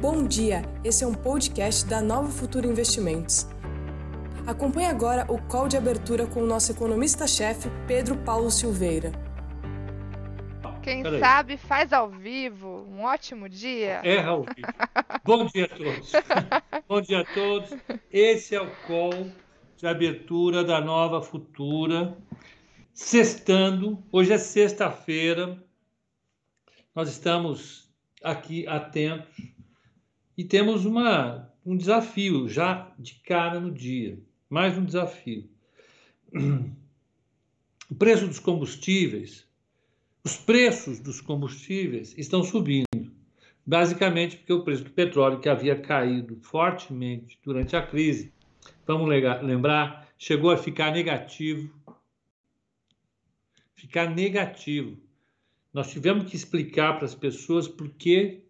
Bom dia, esse é um podcast da Nova Futura Investimentos. Acompanhe agora o call de abertura com o nosso economista-chefe, Pedro Paulo Silveira. Quem sabe faz ao vivo. Um ótimo dia. É ao vivo. Bom dia a todos. Bom dia a todos. Esse é o call de abertura da Nova Futura. Sextando. Hoje é sexta-feira. Nós estamos aqui atentos e temos uma, um desafio já de cara no dia. Mais um desafio. O preço dos combustíveis, os preços dos combustíveis estão subindo. Basicamente porque o preço do petróleo, que havia caído fortemente durante a crise, vamos lembrar, chegou a ficar negativo. Ficar negativo. Nós tivemos que explicar para as pessoas por que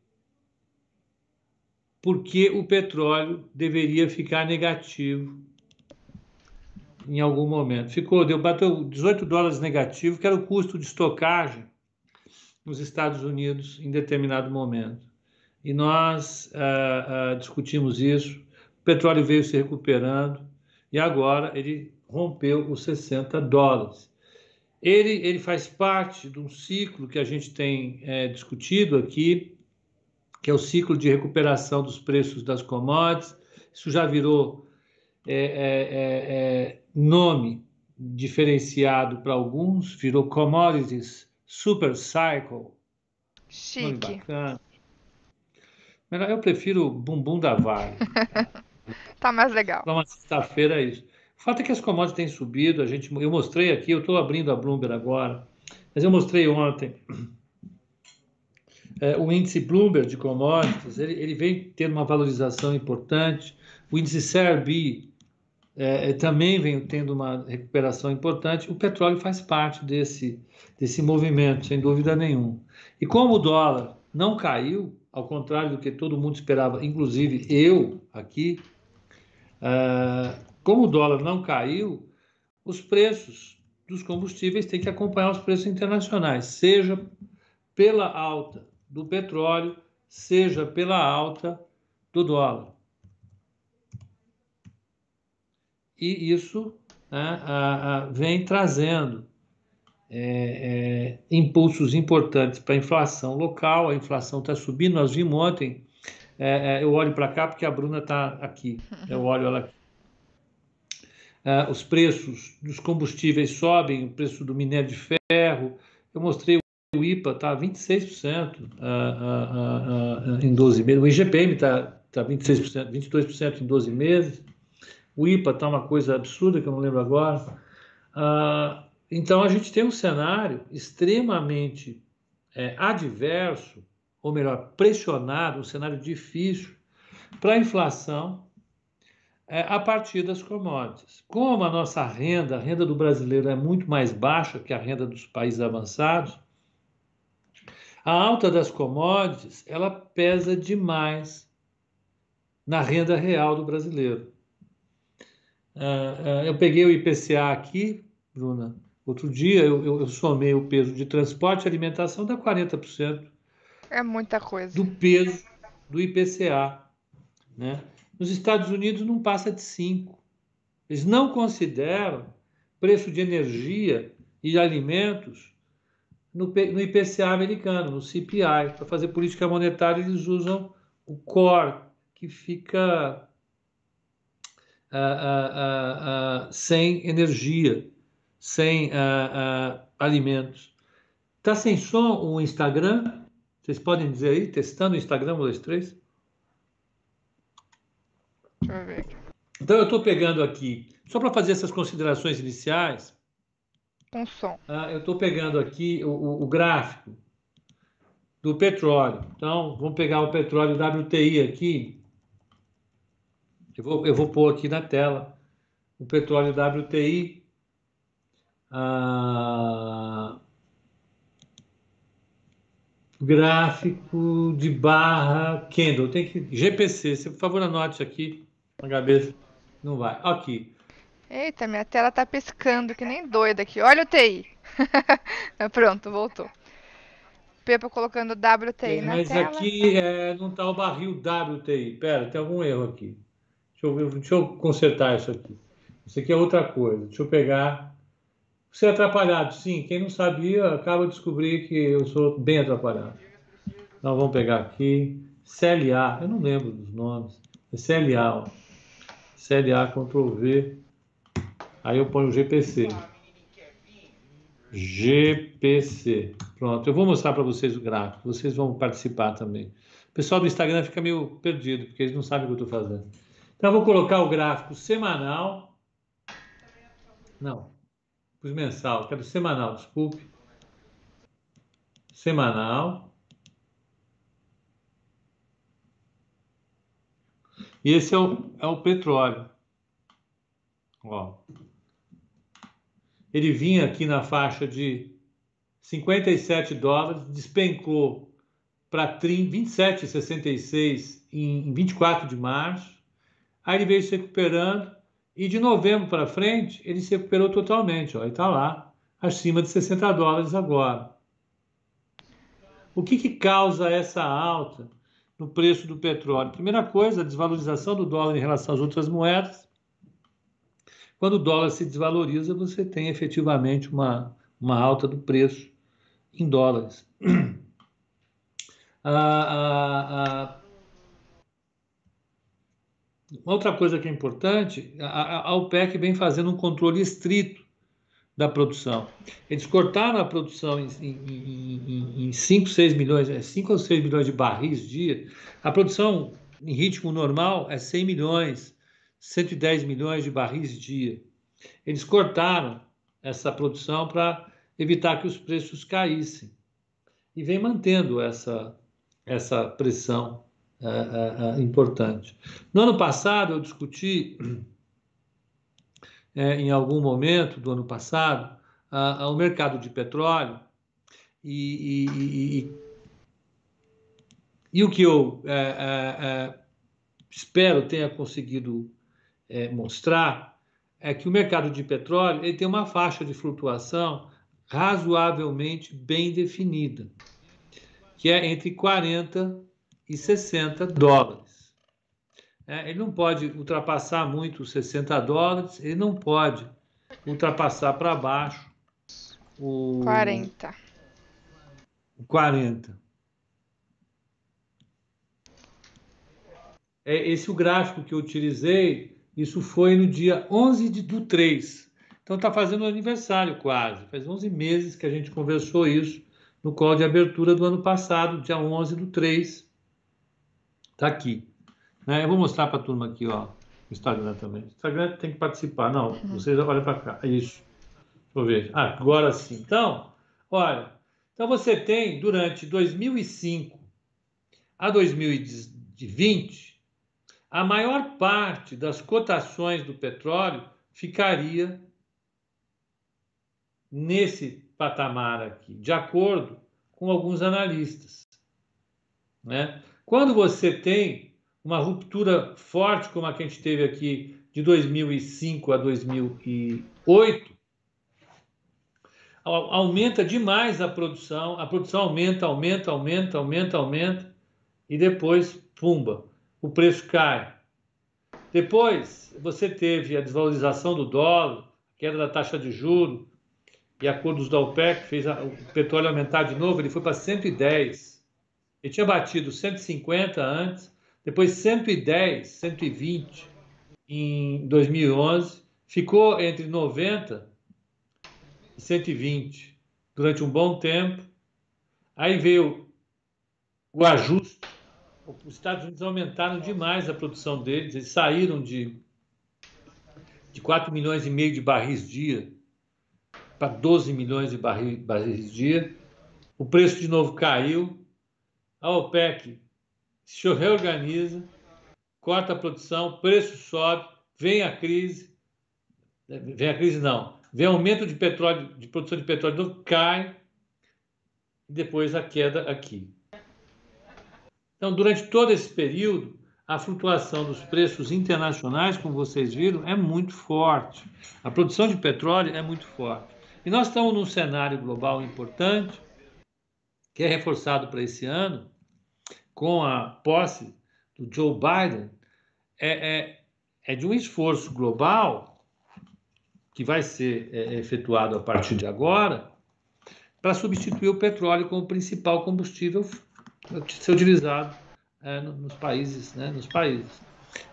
porque o petróleo deveria ficar negativo em algum momento. Ficou, deu, bateu 18 dólares negativo, que era o custo de estocagem nos Estados Unidos em determinado momento. E nós ah, ah, discutimos isso, o petróleo veio se recuperando e agora ele rompeu os 60 dólares. Ele, ele faz parte de um ciclo que a gente tem é, discutido aqui, que é o ciclo de recuperação dos preços das commodities. Isso já virou é, é, é, é nome diferenciado para alguns, virou Commodities Super Cycle. Chique. Bacana. Eu prefiro Bumbum da Vale. tá mais legal. Para uma sexta-feira é isso. O fato é que as commodities têm subido, a gente, eu mostrei aqui, eu estou abrindo a Bloomberg agora, mas eu mostrei ontem é, o índice Bloomberg de commodities, ele, ele, vem tendo uma valorização importante. O índice CRB é, é, também vem tendo uma recuperação importante. O petróleo faz parte desse, desse movimento, sem dúvida nenhuma. E como o dólar não caiu, ao contrário do que todo mundo esperava, inclusive eu aqui, uh, como o dólar não caiu, os preços dos combustíveis têm que acompanhar os preços internacionais, seja pela alta do petróleo, seja pela alta do dólar. E isso né, a, a, vem trazendo é, é, impulsos importantes para a inflação local. A inflação está subindo. Nós vimos ontem. É, é eu olho para cá porque a Bruna está aqui. Eu olho ela aqui. É, os preços dos combustíveis sobem, o preço do minério de ferro. Eu mostrei o IPA está 26% uh, uh, uh, em 12 meses, o IGPM está tá 26%, 22% em 12 meses, o IPA está uma coisa absurda que eu não lembro agora. Ah, então a gente tem um cenário extremamente é, adverso, ou melhor, pressionado, um cenário difícil para a inflação é, a partir das commodities. Como a nossa renda, a renda do brasileiro é muito mais baixa que a renda dos países avançados, a alta das commodities, ela pesa demais na renda real do brasileiro. Uh, uh, eu peguei o IPCA aqui, Bruna, outro dia eu, eu, eu somei o peso de transporte e alimentação, dá 40%. É muita coisa. Do peso do IPCA. Né? Nos Estados Unidos não passa de 5%. Eles não consideram preço de energia e alimentos no, no IPCA americano, no CPI. Para fazer política monetária, eles usam o core, que fica uh, uh, uh, sem energia, sem alimentos. Está sem som o Instagram? Vocês podem dizer aí, testando o Instagram, um, dois, três? Deixa eu ver. Então, eu estou pegando aqui, só para fazer essas considerações iniciais, com som. Ah, eu estou pegando aqui o, o, gráfico do petróleo. Então, vamos pegar o petróleo WTI aqui. Eu vou, eu vou pôr aqui na tela o petróleo WTI. Ah, gráfico de barra Kendall. Tem que GPC. Se por favor anote aqui na cabeça. Não vai. Aqui. Eita, minha tela tá piscando que nem doida aqui. Olha o TI. Pronto, voltou. Pepa colocando WTI é, na mas tela. Mas aqui é, não está o barril WTI. Pera, tem algum erro aqui. Deixa eu, deixa eu consertar isso aqui. Isso aqui é outra coisa. Deixa eu pegar. Você é atrapalhado, sim. Quem não sabia acaba de descobrir que eu sou bem atrapalhado. Então vamos pegar aqui. CLA, eu não lembro dos nomes. É CLA. Ó. CLA, Ctrl V. Aí eu ponho GPC. GPC. Pronto, eu vou mostrar para vocês o gráfico. Vocês vão participar também. O pessoal do Instagram fica meio perdido, porque eles não sabem o que eu estou fazendo. Então, eu vou colocar o gráfico semanal. Não, pus mensal, quero semanal, desculpe. Semanal. E esse é o, é o petróleo. Ó. Ele vinha aqui na faixa de 57 dólares, despencou para 27,66 em 24 de março. Aí ele veio se recuperando e de novembro para frente ele se recuperou totalmente. Ó, e está lá, acima de 60 dólares agora. O que, que causa essa alta no preço do petróleo? Primeira coisa, a desvalorização do dólar em relação às outras moedas. Quando o dólar se desvaloriza, você tem efetivamente uma, uma alta do preço em dólares. Ah, ah, ah, outra coisa que é importante, a, a OPEC vem fazendo um controle estrito da produção. Eles cortaram a produção em, em, em 5, 6 milhões, 5 é, ou 6 milhões de barris dia. A produção em ritmo normal é 100 milhões, 110 milhões de barris dia. Eles cortaram essa produção para evitar que os preços caíssem. E vem mantendo essa, essa pressão é, é, importante. No ano passado, eu discuti, é, em algum momento do ano passado, o mercado de petróleo e, e, e, e o que eu espero tenha conseguido mostrar é que o mercado de petróleo ele tem uma faixa de flutuação razoavelmente bem definida, que é entre 40 e 60 dólares. É, ele não pode ultrapassar muito os 60 dólares, ele não pode ultrapassar para baixo o 40. 40. É esse o gráfico que eu utilizei, isso foi no dia 11 de, do 3. Então está fazendo aniversário quase. Faz 11 meses que a gente conversou isso no call de abertura do ano passado, dia 11 do 3 Está aqui. Né? Eu vou mostrar para a turma aqui, ó, o Instagram também. O Instagram tem que participar. Não, uhum. vocês olhem para cá. É isso. Deixa eu ver. Ah, agora sim. Então, olha. Então você tem durante 2005 a 2020 a maior parte das cotações do petróleo ficaria nesse patamar aqui, de acordo com alguns analistas. Né? Quando você tem uma ruptura forte como a que a gente teve aqui de 2005 a 2008, aumenta demais a produção, a produção aumenta, aumenta, aumenta, aumenta, aumenta, e depois, pumba, o preço cai. Depois, você teve a desvalorização do dólar, queda da taxa de juro, e acordos da OPEC fez o petróleo aumentar de novo, ele foi para 110. Ele tinha batido 150 antes, depois 110, 120 em 2011, ficou entre 90 e 120 durante um bom tempo. Aí veio o ajuste. Os Estados Unidos aumentaram demais a produção deles, eles saíram de, de 4 milhões e meio de barris dia para 12 milhões de barris, barris dia. O preço de novo caiu, a OPEC se reorganiza, corta a produção, preço sobe, vem a crise, vem a crise não, vem aumento de petróleo, de produção de petróleo, cai, e depois a queda aqui. Então, durante todo esse período, a flutuação dos preços internacionais, como vocês viram, é muito forte. A produção de petróleo é muito forte. E nós estamos num cenário global importante que é reforçado para esse ano, com a posse do Joe Biden, é, é, é de um esforço global que vai ser é, efetuado a partir de agora para substituir o petróleo como principal combustível ser utilizado é, nos países, né, nos países.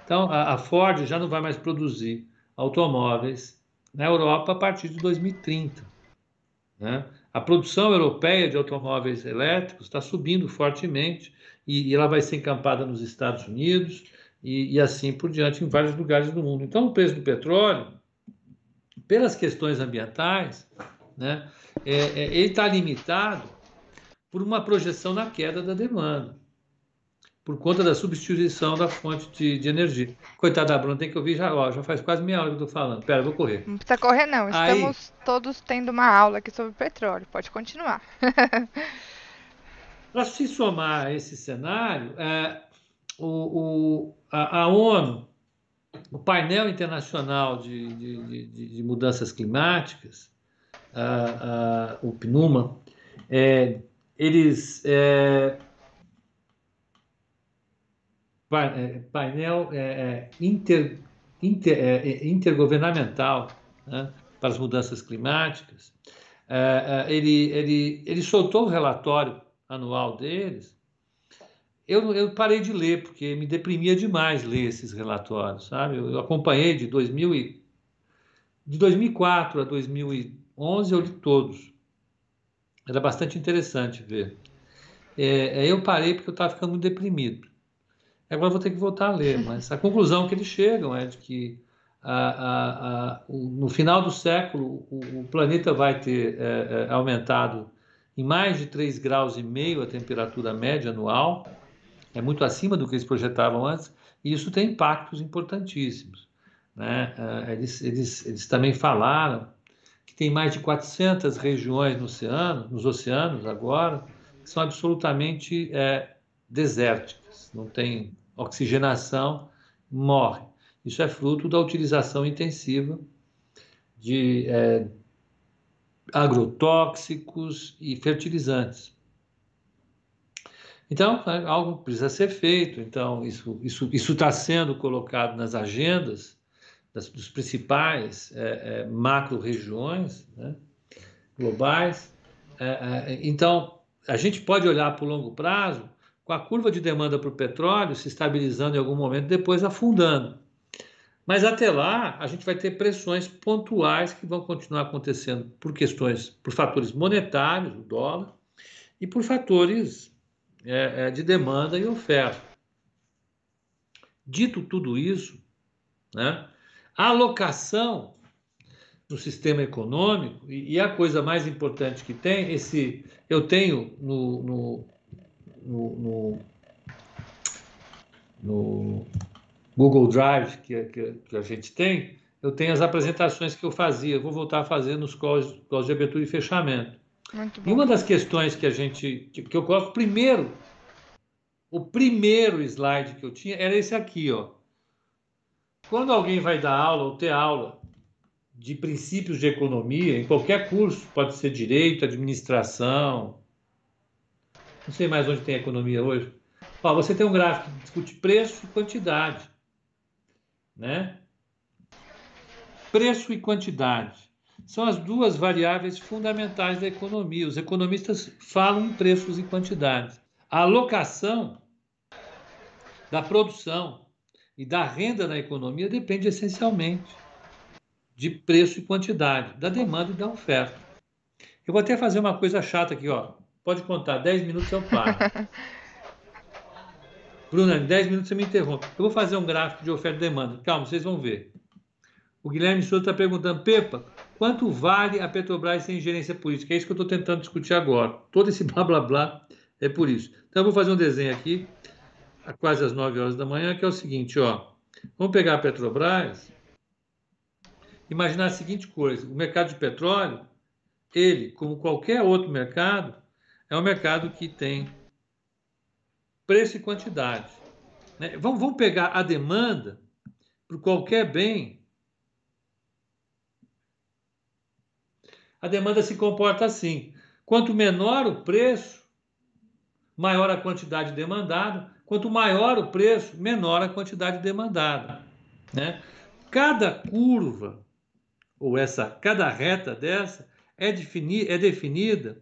Então, a, a, Ford já não vai mais produzir automóveis na Europa a partir de 2030. Né? A produção europeia de automóveis elétricos está subindo fortemente e, e, ela vai ser encampada nos Estados Unidos e, e assim por diante em vários lugares do mundo. Então, o preço do petróleo, pelas questões ambientais, né, é, é, ele está limitado por uma projeção na queda da demanda, por conta da substituição da fonte de, de energia. Coitada da Bruna, tem que ouvir já, ó, já faz quase meia hora que eu estou falando. Pera, vou correr. Não precisa correr, não. Estamos Aí, todos tendo uma aula aqui sobre petróleo. Pode continuar. Para se somar a esse cenário, é, o, o, a, a, ONU, o painel internacional de, de, de, de mudanças climáticas, a, a, o PNUMA, é, eles é, painel é, inter, inter, intergovernamental né, para as mudanças climáticas, ele, ele, ele soltou o relatório anual deles. Eu, eu parei de ler porque me deprimia demais ler esses relatórios, sabe? Eu, eu acompanhei de 2000 e, de 2004 a 2011 eu li todos. Era bastante interessante ver. É, é eu parei porque eu estava ficando muito deprimido. Agora vou ter que voltar a ler, mas a conclusão que eles chegam é de que a, a, a, o, no final do século o, o planeta vai ter é, é, aumentado em mais de 3 graus e meio a temperatura média anual, é muito acima do que eles projetavam antes, e isso tem impactos importantíssimos. Né? É, eles, eles, eles também falaram tem mais de 400 regiões no oceano, nos oceanos agora, que são absolutamente é, desérticas, não tem oxigenação, morre. Isso é fruto da utilização intensiva de é, agrotóxicos e fertilizantes. Então, é, algo precisa ser feito. Então, isso isso isso está sendo colocado nas agendas das, dos principais é, é, macro-regiões né, globais. É, é, então, a gente pode olhar para o longo prazo com a curva de demanda para o petróleo se estabilizando em algum momento, depois afundando. Mas até lá, a gente vai ter pressões pontuais que vão continuar acontecendo por questões, por fatores monetários, o dólar, e por fatores é, é de demanda e oferta. Dito tudo isso, né, alocação no sistema econômico, e, e, a coisa mais importante que tem, esse eu tenho no, no, no, no Google Drive que, que, que, a gente tem, eu tenho as apresentações que eu fazia, eu vou voltar a fazer nos calls, calls de abertura e fechamento. E uma das questões que a gente, que, que eu coloco primeiro, o primeiro slide que eu tinha era esse aqui, ó. Quando alguém vai dar aula ou ter aula de princípios de economia, em qualquer curso, pode ser direito, administração, não sei mais onde tem economia hoje. Ó, você tem um gráfico que discute preço e quantidade, né? Preço e quantidade são as duas variáveis fundamentais da economia. Os economistas falam em preços e quantidades. A alocação da produção e da renda na economia depende essencialmente de preço e quantidade, da demanda e da oferta. Eu vou até fazer uma coisa chata aqui, ó. Pode contar, 10 minutos eu paro. Bruna, em 10 minutos você me interrompe. Eu vou fazer um gráfico de oferta e demanda. Calma, vocês vão ver. O Guilherme Souza está perguntando, Pepa, quanto vale a Petrobras sem gerência política? É isso que eu estou tentando discutir agora. Todo esse blá blá blá é por isso. Então eu vou fazer um desenho aqui quase às 9 horas da manhã, que é o seguinte, ó. Vamos pegar a Petrobras, imaginar a seguinte coisa: o mercado de petróleo, ele, como qualquer outro mercado, é um mercado que tem preço e quantidade. Né? Vamos, vamos pegar a demanda por qualquer bem. A demanda se comporta assim: quanto menor o preço, maior a quantidade demandada. Quanto maior o preço, menor a quantidade demandada. Né? Cada curva, ou essa, cada reta dessa, é, defini é definida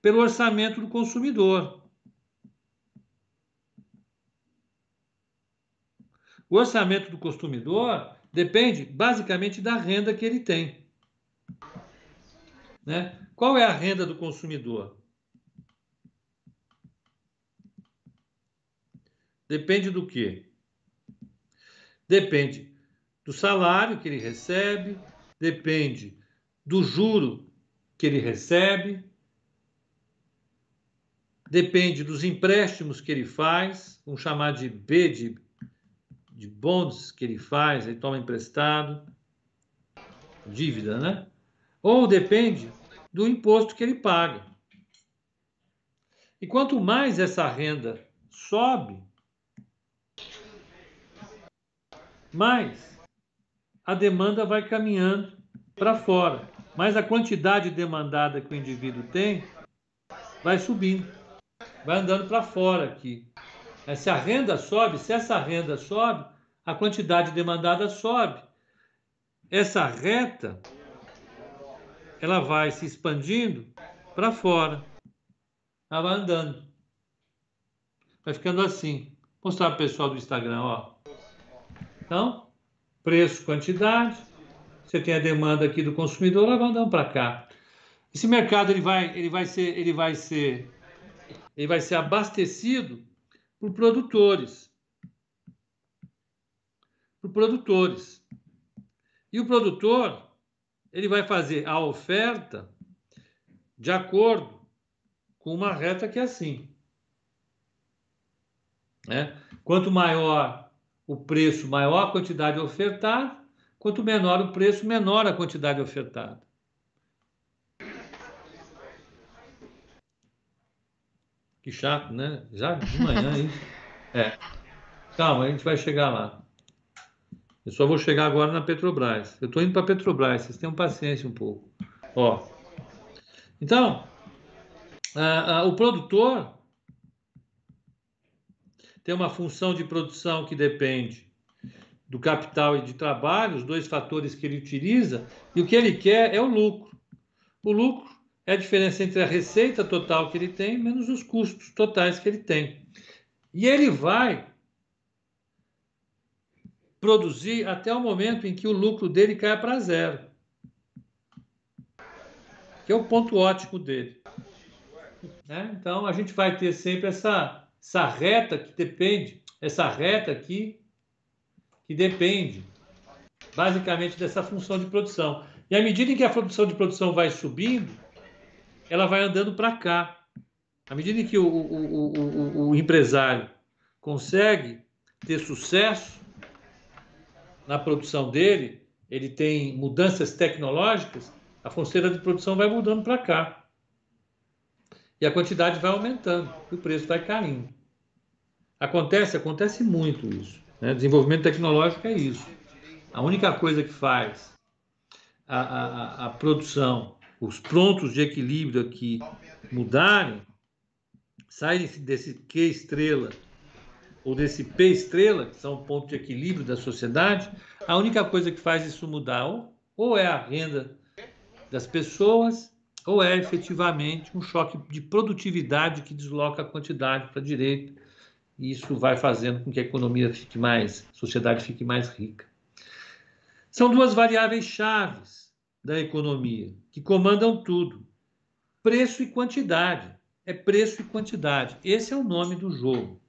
pelo orçamento do consumidor. O orçamento do consumidor depende basicamente da renda que ele tem. Né? Qual é a renda do consumidor? Depende do quê? Depende do salário que ele recebe, depende do juro que ele recebe, depende dos empréstimos que ele faz, vamos chamar de B de, de bonds que ele faz, ele toma emprestado, dívida, né? Ou depende do imposto que ele paga. E quanto mais essa renda sobe, mais a demanda vai caminhando para fora, mais a quantidade demandada que o indivíduo tem vai subindo, vai andando para fora aqui. Se a renda sobe, se essa renda sobe, a quantidade demandada sobe. Essa reta ela vai se expandindo para fora. Ela vai andando. Vai ficando assim. Vou mostrar para o pessoal do Instagram, ó. Então, preço, quantidade. Você tem a demanda aqui do consumidor, vai andando para cá. Esse mercado ele vai, ele vai ser, ele vai ser, ele vai ser abastecido por produtores, por produtores. E o produtor ele vai fazer a oferta de acordo com uma reta que é assim. Né? Quanto maior o preço, maior a quantidade ofertada, quanto menor o preço, menor a quantidade ofertada. Que chato, né? Já de manhã, hein? É. Calma, a gente vai chegar lá. Eu só vou chegar agora na Petrobras. Eu estou indo para a Petrobras, vocês tenham paciência um pouco. Ó. Então, o produtor tem uma função de produção que depende do capital e de trabalho, os dois fatores que ele utiliza, e o que ele quer é o lucro. O lucro é a diferença entre a receita total que ele tem menos os custos totais que ele tem. E ele vai produzir até o momento em que o lucro dele cai para zero. Que é o ponto ótimo dele. Né? Então a gente vai ter sempre essa, essa reta que depende, essa reta aqui que depende basicamente dessa função de produção. E à medida em que a função de produção vai subindo, ela vai andando para cá. À medida em que o, o, o, o empresário consegue ter sucesso, na produção dele, ele tem mudanças tecnológicas, a fonteira de produção vai mudando para cá. E a quantidade vai aumentando, e o preço vai caindo. Acontece, acontece muito isso. Né? Desenvolvimento tecnológico é isso. A única coisa que faz a, a, a produção, os prontos de equilíbrio aqui mudarem, saírem desse Q estrela ou desse P estrela, que são o ponto de equilíbrio da sociedade, a única coisa que faz isso mudar ou, ou é a renda das pessoas, ou é efetivamente um choque de produtividade que desloca a quantidade para a direita. E isso vai fazendo com que a economia fique mais, a sociedade fique mais rica. São duas variáveis chaves da economia que comandam tudo: preço e quantidade. É preço e quantidade. Esse é o nome do jogo.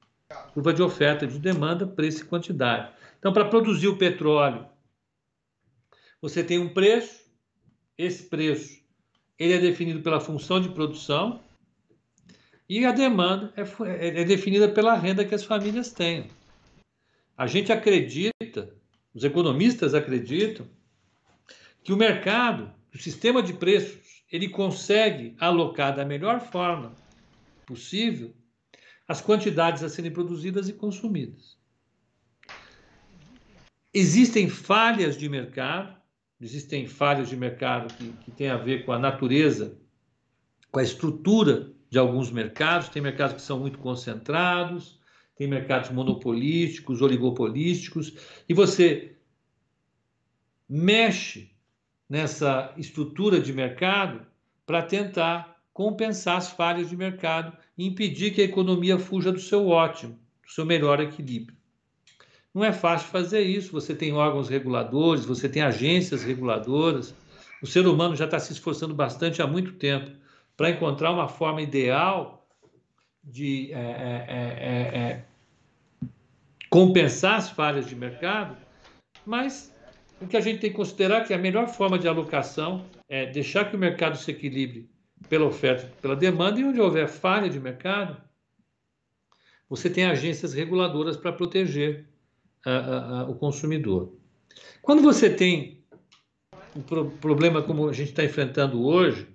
Curva de oferta, de demanda, preço e quantidade. Então, para produzir o petróleo, você tem um preço, esse preço ele é definido pela função de produção e a demanda é, é, é definida pela renda que as famílias têm. A gente acredita, os economistas acreditam, que o mercado, o sistema de preços, ele consegue alocar da melhor forma possível as quantidades a serem produzidas e consumidas. Existem falhas de mercado, existem falhas de mercado que, que têm a ver com a natureza, com a estrutura de alguns mercados, tem mercados que são muito concentrados, tem mercados monopolísticos, oligopolísticos, e você mexe nessa estrutura de mercado para tentar compensar as falhas de mercado e impedir que a economia fuja do seu ótimo, do seu melhor equilíbrio. Não é fácil fazer isso. Você tem órgãos reguladores, você tem agências reguladoras. O ser humano já está se esforçando bastante há muito tempo para encontrar uma forma ideal de é, é, é, é, é compensar as falhas de mercado, mas o que a gente tem que considerar é que a melhor forma de alocação é deixar que o mercado se equilibre pela oferta pela demanda, e onde houver falha de mercado, você tem agências reguladoras para proteger o consumidor. Quando você tem um pro problema como a gente está enfrentando hoje,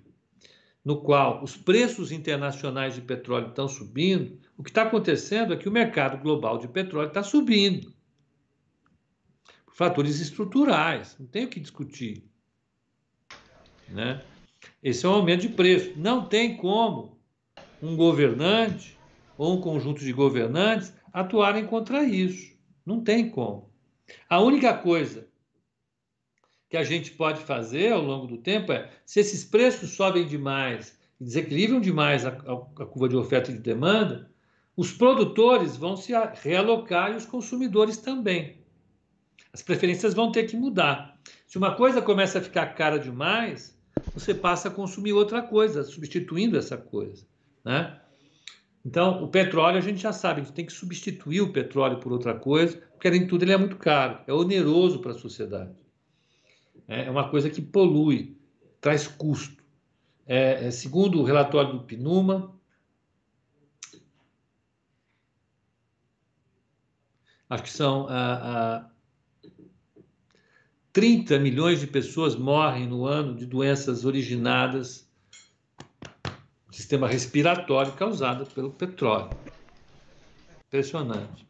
no qual os preços internacionais de petróleo estão subindo, o que está acontecendo é que o mercado global de petróleo está subindo. Por fatores estruturais, não tem o que discutir. Né? Esse é um aumento de preço. Não tem como um governante ou um conjunto de governantes atuarem contra isso. Não tem como. A única coisa que a gente pode fazer ao longo do tempo é, se esses preços sobem demais desequilibram demais a, a, a curva de oferta e de demanda, os produtores vão se realocar e os consumidores também. As preferências vão ter que mudar. Se uma coisa começa a ficar cara demais, você passa a consumir outra coisa, substituindo essa coisa. Né? Então, o petróleo a gente já sabe, a gente tem que substituir o petróleo por outra coisa, porque além de tudo ele é muito caro, é oneroso para a sociedade. É, é uma coisa que polui, traz custo. É, é, segundo o relatório do PNUMA, acho que são ah, ah, 30 milhões de pessoas morrem no ano de doenças originadas sistema respiratório causado pelo petróleo. Impressionante.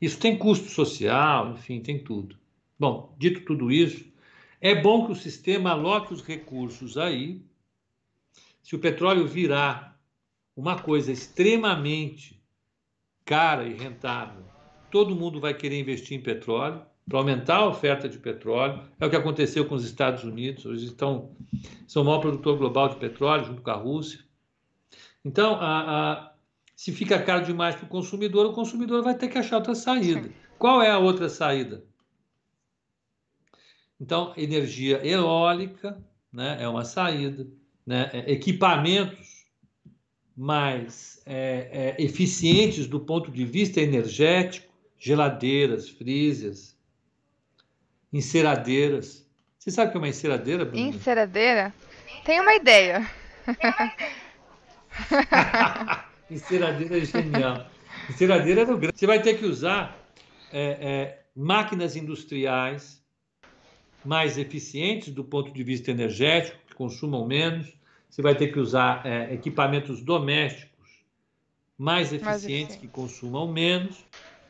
Isso tem custo social, enfim, tem tudo. Bom, dito tudo isso, é bom que o sistema aloque os recursos aí. Se o petróleo virar uma coisa extremamente cara e rentável, todo mundo vai querer investir em petróleo para aumentar a oferta de petróleo. É o que aconteceu com os Estados Unidos. Hoje estão, são o maior produtor global de petróleo, junto com a Rússia. Então, a, a, se fica caro demais para o consumidor, o consumidor vai ter que achar outra saída. Qual é a outra saída? Então, energia eólica né, é uma saída, né, é, equipamentos mais é, é, eficientes do ponto de vista energético, geladeiras, freezers, enceradeiras. Você sabe o que é uma enceradeira, Bruno? Enceradeira? Tem uma ideia. Enceradeira é genial. Enceradeira no grande. Você vai ter que usar é, é, máquinas industriais mais eficientes do ponto de vista energético, que consumam menos. Você vai ter que usar é, equipamentos domésticos mais eficientes, mais que consumam menos.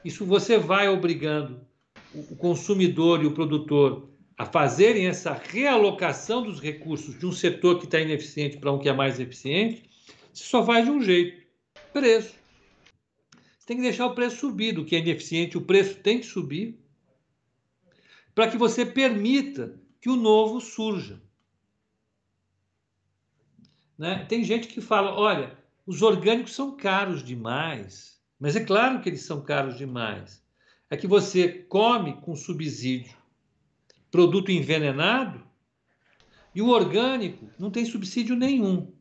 Isso você vai obrigando o consumidor e o produtor a fazerem essa realocação dos recursos de um setor que está ineficiente para um que é mais eficiente você só faz de um jeito: preço. Você tem que deixar o preço subir. Do que é ineficiente, o preço tem que subir para que você permita que o novo surja. Né? Tem gente que fala: olha, os orgânicos são caros demais. Mas é claro que eles são caros demais. É que você come com subsídio produto envenenado e o orgânico não tem subsídio nenhum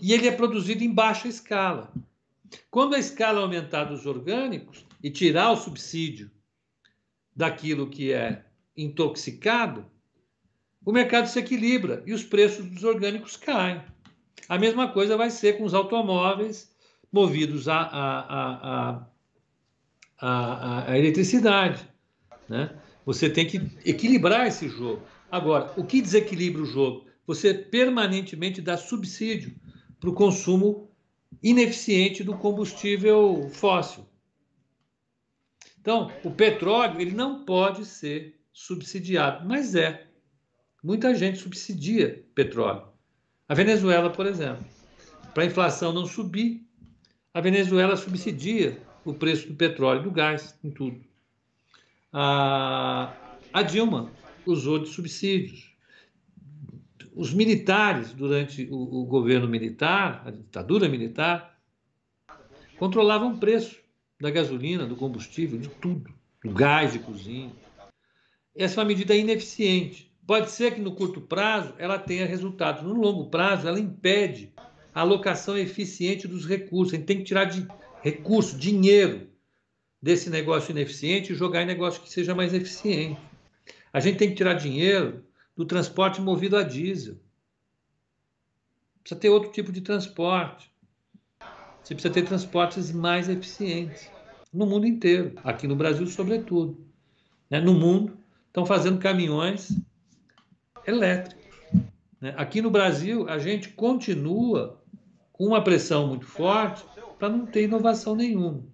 e ele é produzido em baixa escala. Quando a escala aumentar dos orgânicos e tirar o subsídio daquilo que é intoxicado, o mercado se equilibra e os preços dos orgânicos caem. A mesma coisa vai ser com os automóveis movidos a, a, a, a, eletricidade. Né? Você tem que equilibrar esse jogo. Agora, o que desequilibra o jogo? Você permanentemente dá subsídio para o consumo ineficiente do combustível fóssil. Então, o petróleo ele não pode ser subsidiado, mas é. Muita gente subsidia petróleo. A Venezuela, por exemplo. para a inflação não subir, a Venezuela subsidia o preço do petróleo, do gás, em tudo. A, a Dilma usou de subsídios. Os militares, durante o, o governo militar, a ditadura militar, controlavam o preço da gasolina, do combustível, de tudo, do gás de cozinha. Essa é uma medida ineficiente. Pode ser que no curto prazo ela tenha resultados, no longo prazo ela impede a alocação eficiente dos recursos. A gente tem que tirar de recurso, dinheiro desse negócio ineficiente e jogar em negócio que seja mais eficiente. A gente tem que tirar dinheiro do transporte movido a diesel. Precisa ter outro tipo de transporte. Você precisa ter transportes mais eficientes no mundo inteiro, aqui no Brasil, sobretudo. Né? No mundo, estão fazendo caminhões elétricos. Né? Aqui no Brasil, a gente continua com uma pressão muito forte para não ter inovação nenhuma.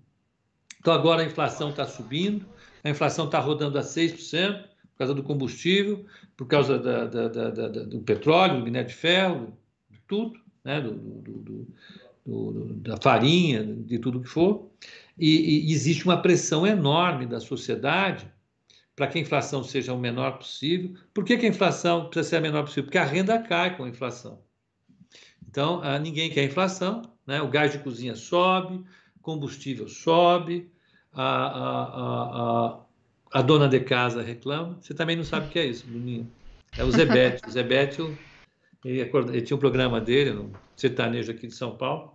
Então, agora a inflação está subindo, a inflação está rodando a 6%, por causa do combustível, por causa da, da, da, do petróleo, do minério de ferro, de tudo, né? do, do, do, da farinha, de tudo que for. E, e existe uma pressão enorme da sociedade para que a inflação seja o menor possível. Por que, que a inflação precisa ser a menor possível? Porque a renda cai com a inflação. Então, ah, ninguém quer inflação, né? o gás de cozinha sobe, combustível sobe, a, a, a, a, dona de casa reclama. Você também não sabe o que é isso, Bruninho. É o Zebete. O Zebete, ele, ele, tinha um programa dele, no sertanejo aqui de São Paulo,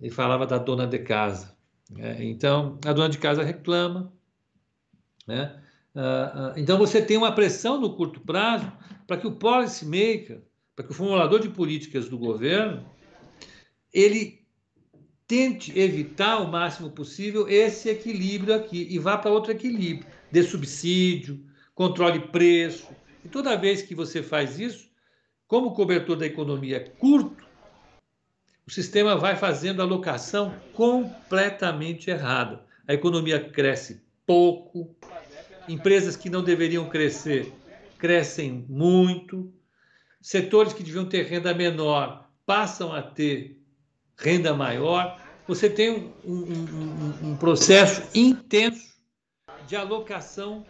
ele falava da dona de casa. Né? Então, a dona de casa reclama. Né? Ah, ah, então, você tem uma pressão no curto prazo para que o policy maker, para que o formulador de políticas do governo, ele tente evitar o máximo possível esse equilíbrio aqui e vá para outro equilíbrio, de subsídio, controle preço. E toda vez que você faz isso, como o cobertor da economia é curto, o sistema vai fazendo a alocação completamente errada. A economia cresce pouco, empresas que não deveriam crescer crescem muito, setores que deviam ter renda menor passam a ter renda maior, você tem um, um, um, processo intenso de alocação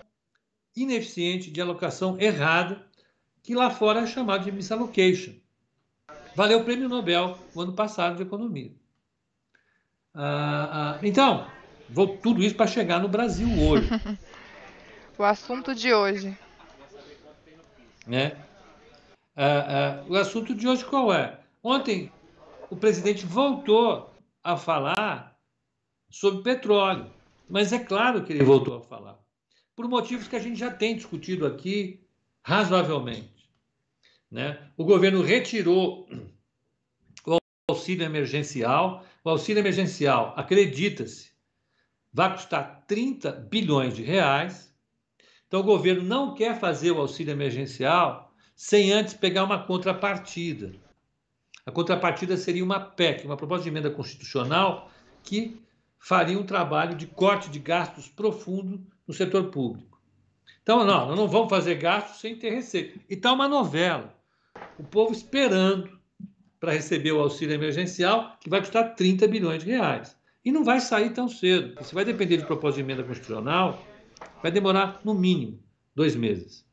ineficiente, de alocação errada, que lá fora é chamado de misallocation. Valeu o prêmio Nobel no ano passado de economia. Ah, ah, então, vou tudo isso para chegar no Brasil hoje. o assunto de hoje. Né? Ah, ah, o assunto de hoje qual é? Ontem o presidente voltou a falar sobre petróleo. Mas é claro que ele voltou a falar, por motivos que a gente já tem discutido aqui razoavelmente. Né? O governo retirou o auxílio emergencial. O auxílio emergencial, acredita-se, vai custar 30 bilhões de reais. Então, o governo não quer fazer o auxílio emergencial sem antes pegar uma contrapartida. A contrapartida seria uma PEC, uma proposta de emenda constitucional, que faria um trabalho de corte de gastos profundo no setor público. Então, não, nós não vamos fazer gastos sem ter receita. E está uma novela. O povo esperando para receber o auxílio emergencial, que vai custar 30 bilhões de reais. E não vai sair tão cedo. Se vai depender de proposta de emenda constitucional, vai demorar, no mínimo, dois meses.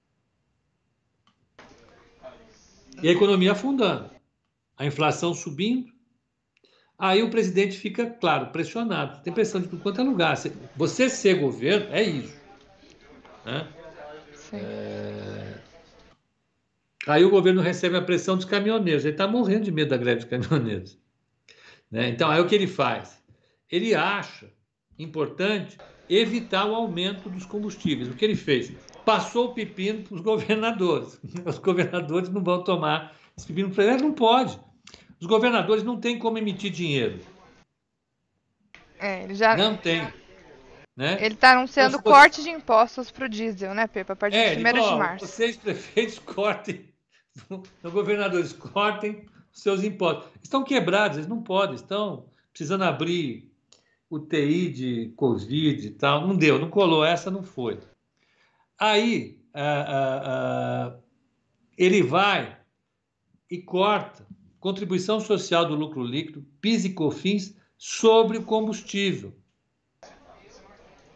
E a economia afundando a inflação subindo. Aí o presidente fica, claro, pressionado. Tem pressão de tudo quanto é lugar. Você ser governo é isso. Né? É... Aí o governo recebe a pressão dos caminhoneiros. Ele está morrendo de medo da greve dos caminhoneiros. Né? Então, aí o que ele faz? Ele acha importante evitar o aumento dos combustíveis. O que ele fez? Passou o pepino para os governadores. Os governadores não vão tomar esse pepino para eles. Não pode. Os governadores não têm como emitir dinheiro. É, ele já. Não tem. Né? Ele está anunciando então, corte você... de impostos para o diesel, né, Pepe? A partir é, de 1 de março. Vocês, prefeitos, cortem. Os governadores cortem os seus impostos. Estão quebrados, eles não podem, estão precisando abrir UTI de Covid e tal. Não deu, não colou, essa não foi. Aí ele vai e corta contribuição social do lucro líquido, PIS e COFINS sobre o combustível.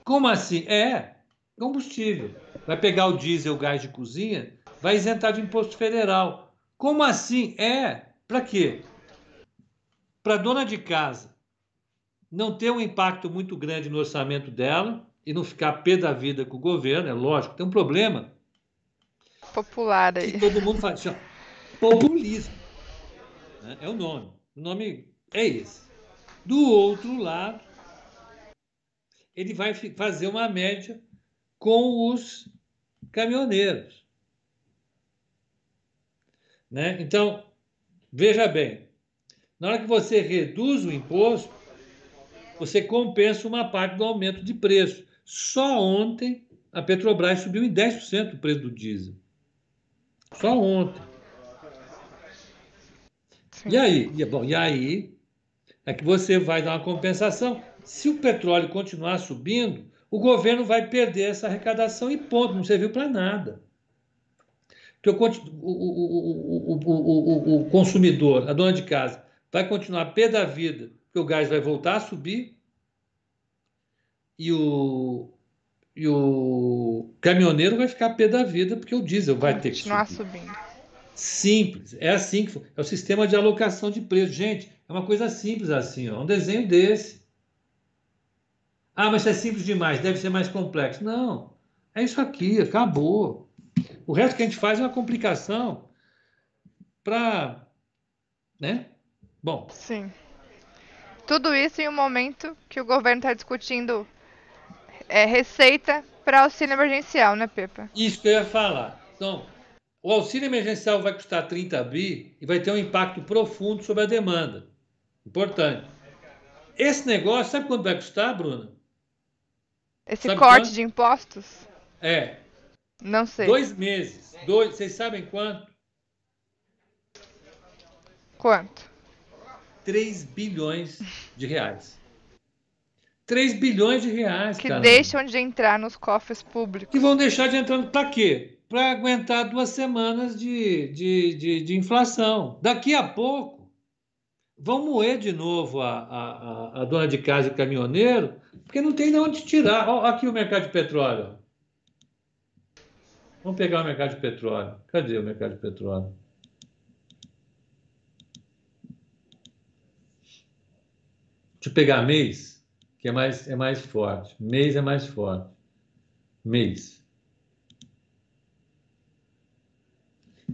Como assim? É, combustível. Vai pegar o diesel, o gás de cozinha, vai isentar de imposto federal. Como assim? É, para quê? Para dona de casa não ter um impacto muito grande no orçamento dela e não ficar pé da vida com o governo, é lógico, tem um problema. Popular aí. Que todo mundo faz assim, populismo. Né? É o nome. O nome é esse. Do outro lado, ele vai fazer uma média com os caminhoneiros. Né? Então, veja bem, na hora que você reduz o imposto, você compensa uma parte do aumento de preço. Só ontem a Petrobras subiu em 10% o preço do diesel. Só ontem. Sim. E aí? E, bom, e aí é que você vai dar uma compensação. Se o petróleo continuar subindo, o governo vai perder essa arrecadação e ponto, não serviu para nada. Porque o, o, o, o, consumidor, a dona de casa, vai continuar pé da vida porque o gás vai voltar a subir e o, e o caminhoneiro vai ficar pé da vida porque o diesel vai, vai ter que continuar subindo. Simples, é assim que é o sistema de alocação de preço. Gente, é uma coisa simples assim, ó, um desenho desse. Ah, mas é simples demais, deve ser mais complexo. Não, é isso aqui, acabou. O resto que a gente faz é uma complicação para, né? Bom. Sim. Tudo isso em um momento que o governo está discutindo é, receita para auxílio emergencial, né, Pepa? Isso que eu ia falar. Então, o auxílio emergencial vai custar 30 bi e vai ter um impacto profundo sobre a demanda. Importante. Esse negócio, sabe quanto vai custar, Bruna? Esse sabe corte quanto? de impostos? É. Não sei. Dois meses. Dois, vocês sabem quanto? Quanto? 3 bilhões de reais. 3 bilhões de reais, Que deixam de entrar nos cofres públicos. Que vão deixar de entrar. Para quê? Para aguentar duas semanas de, de, de, de, inflação. Daqui a pouco, vão moer de novo a, a, a, dona de casa e o caminhoneiro, porque não tem de onde tirar. Olha aqui o mercado de petróleo. Vamos pegar o mercado de petróleo. Cadê o mercado de petróleo? Deixa eu pegar mês, que é mais, é mais forte. Mês é mais forte. Mês.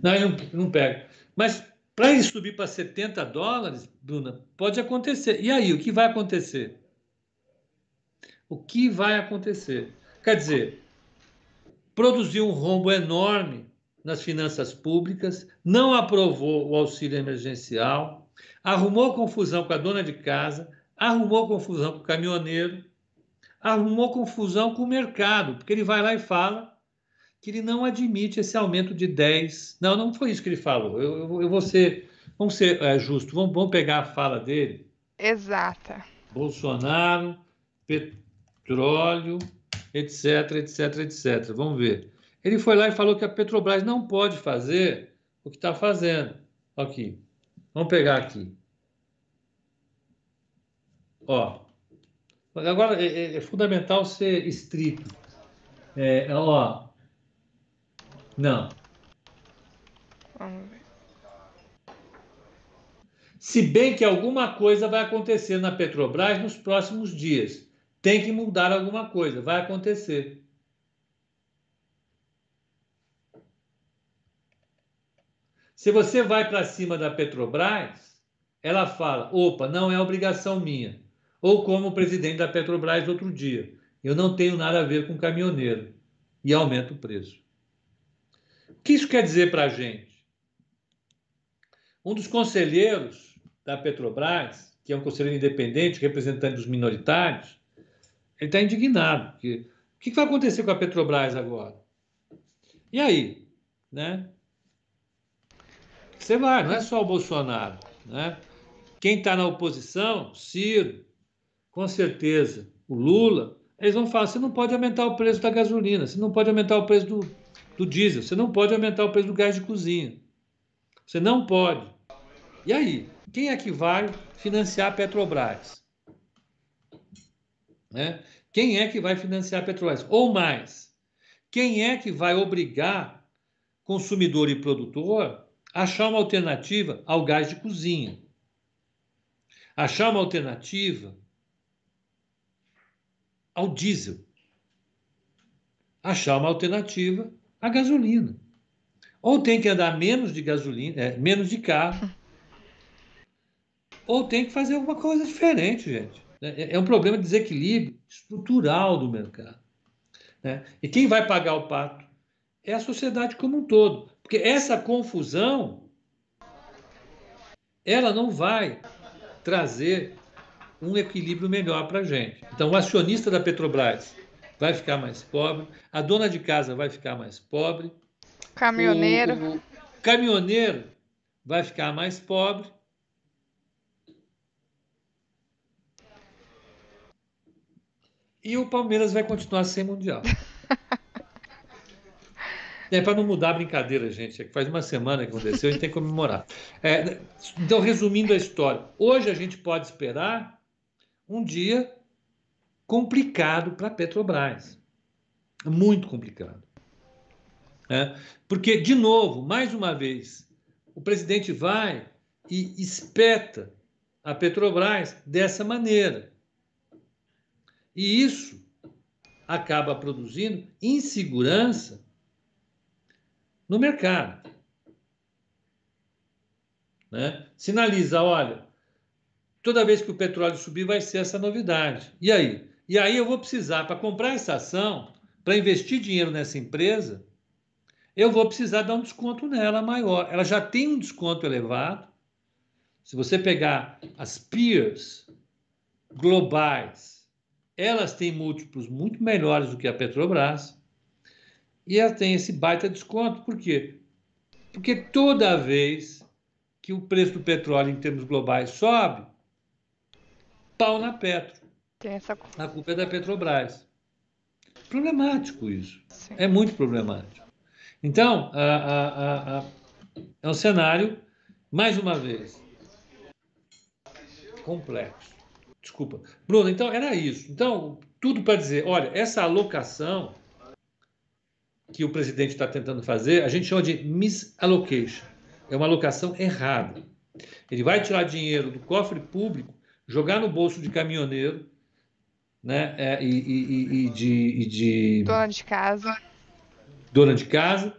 Não, eu não, não pego. Mas para ele subir para 70 dólares, Bruna, pode acontecer. E aí, o que vai acontecer? O que vai acontecer? Quer dizer, produziu um rombo enorme nas finanças públicas, não aprovou o auxílio emergencial, arrumou confusão com a dona de casa, arrumou confusão com o caminhoneiro, arrumou confusão com o mercado, porque ele vai lá e fala que ele não admite esse aumento de 10. Não, não foi isso que ele falou. Eu, eu, eu vou ser. Vamos ser é, justo, vamos, vamos pegar a fala dele. Exata. Bolsonaro, petróleo, etc, etc, etc. Vamos ver. Ele foi lá e falou que a Petrobras não pode fazer o que está fazendo. Aqui. Vamos pegar aqui. Ó, agora é, é, é fundamental ser estrito. É, ó, não. Vamos ver. Se bem que alguma coisa vai acontecer na Petrobras nos próximos dias. Tem que mudar alguma coisa, vai acontecer. Se você vai para cima da Petrobras, ela fala: opa, não é obrigação minha ou como o presidente da Petrobras outro dia. Eu não tenho nada a ver com caminhoneiro e aumenta o preço. O que isso quer dizer para a gente? Um dos conselheiros da Petrobras, que é um conselheiro independente, representante dos minoritários, ele está indignado. Porque, o que vai acontecer com a Petrobras agora? E aí? Né? Você vai, não é só o Bolsonaro. Né? Quem está na oposição, Ciro, com certeza, o Lula, eles vão falar: você não pode aumentar o preço da gasolina, você não pode aumentar o preço do, do diesel, você não pode aumentar o preço do gás de cozinha. Você não pode. E aí, quem é que vai financiar a Petrobras? Né? Quem é que vai financiar a Petrobras? Ou mais, quem é que vai obrigar consumidor e produtor a achar uma alternativa ao gás de cozinha? Achar uma alternativa ao diesel. Achar uma alternativa à gasolina. Ou tem que andar menos de gasolina, é, menos de carro, ou tem que fazer alguma coisa diferente, gente. É, é um problema de desequilíbrio estrutural do mercado. Né? E quem vai pagar o pato é a sociedade como um todo. Porque essa confusão, ela não vai trazer um equilíbrio melhor para a gente. Então, o acionista da Petrobras vai ficar mais pobre, a dona de casa vai ficar mais pobre, caminhoneiro, o, o caminhoneiro vai ficar mais pobre. E o Palmeiras vai continuar sem mundial. É para não mudar a brincadeira, gente. É que faz uma semana que aconteceu, a gente tem que comemorar. É, então, resumindo a história, hoje a gente pode esperar um dia complicado para a Petrobras. Muito complicado. É, porque, de novo, mais uma vez, o presidente vai e espeta a Petrobras dessa maneira. E isso acaba produzindo insegurança no mercado. Né? Sinaliza, olha, toda vez que o petróleo subir vai ser essa novidade. E aí? E aí eu vou precisar, para comprar essa ação, para investir dinheiro nessa empresa, eu vou precisar dar um desconto nela maior. Ela já tem um desconto elevado. Se você pegar as peers globais, elas têm múltiplos muito melhores do que a Petrobras. E ela tem esse baita desconto, por quê? Porque toda vez que o preço do petróleo em termos globais sobe, pau na Petro. Tem essa... A culpa é da Petrobras. Problemático isso. Sim. É muito problemático. Então, a, a, a, é um cenário, mais uma vez, complexo. Desculpa. Bruno, então era isso. Então, tudo para dizer, olha, essa alocação que o presidente está tentando fazer, a gente chama de misallocation. É uma alocação errada. Ele vai tirar dinheiro do cofre público, jogar no bolso de caminhoneiro, né? É, e, e, e, de, e de. Dona de casa. Dona de casa.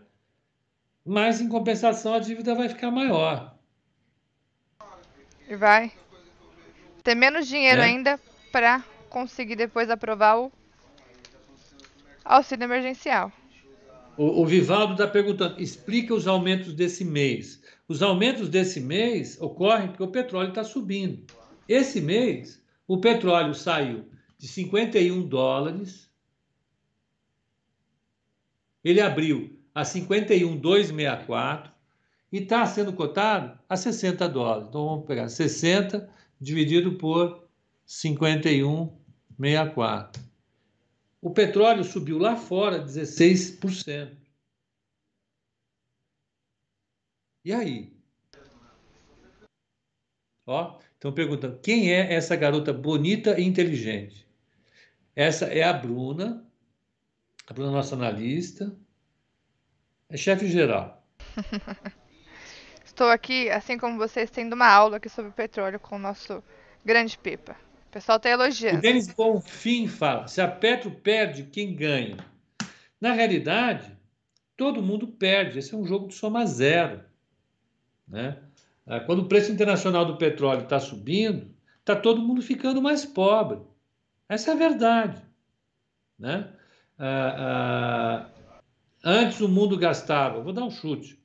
Mas, em compensação, a dívida vai ficar maior. E vai ter menos dinheiro É. ainda para conseguir depois aprovar o auxílio emergencial. O, o Vivaldo está perguntando: explica os aumentos desse mês. Os aumentos desse mês ocorrem porque o petróleo está subindo. Esse mês, o petróleo saiu de 51 dólares, ele abriu a 51,264 e está sendo cotado a 60 dólares. Então vamos pegar 60 dividido por 51,64. O petróleo subiu lá fora 16%. E aí? Ó, estão perguntando quem é essa garota bonita e inteligente? Essa é a Bruna, a Bruna, nossa analista, é chefe geral. Estou aqui, assim como vocês, tendo uma aula aqui sobre petróleo com o nosso grande Pipa. O pessoal está O elogiando. Denis Bonfim fala: se a Petro perde, quem ganha? Na realidade, todo mundo perde. Esse é um jogo de soma zero. Né? Ah, Quando o preço internacional do petróleo está subindo, está todo mundo ficando mais pobre. Essa é a verdade. Né? Ah, ah, antes o mundo gastava, vou dar um chute,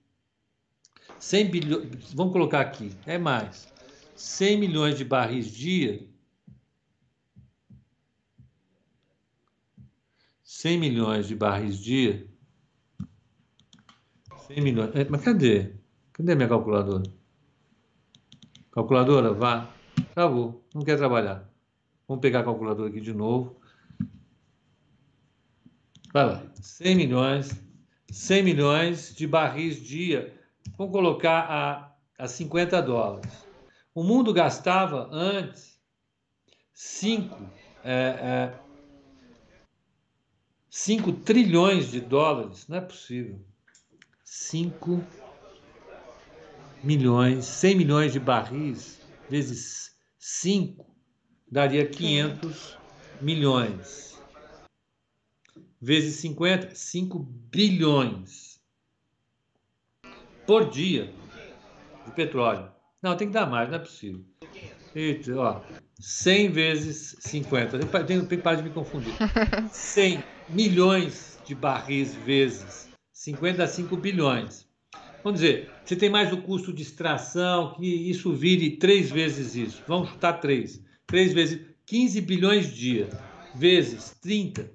100 bilhões, vamos colocar aqui, é mais, 100 milhões de barris dia 100 milhões de barris dia. 100 milhões. É, Mas cadê? Cadê minha calculadora? Calculadora, vá. Travou. Não quer trabalhar. Vamos pegar a calculadora aqui de novo. Vai lá. 100 milhões. 100 milhões de barris dia. Vamos colocar a, a 50 dólares. O mundo gastava antes 5 é, é, 5 trilhões de dólares, não é possível. 5 milhões, 100 milhões de barris vezes 5 daria 500 milhões. Vezes 50, 5 bilhões por dia de petróleo. Não, tem que dar mais, não é possível. Eita, ó, 100 vezes 50. Tem, parar de me confundir. 100 milhões de barris vezes 55 bilhões. Vamos dizer, você tem mais o custo de extração, que isso vire três vezes isso. Vamos chutar três. Três vezes 15 bilhões dia, vezes 30.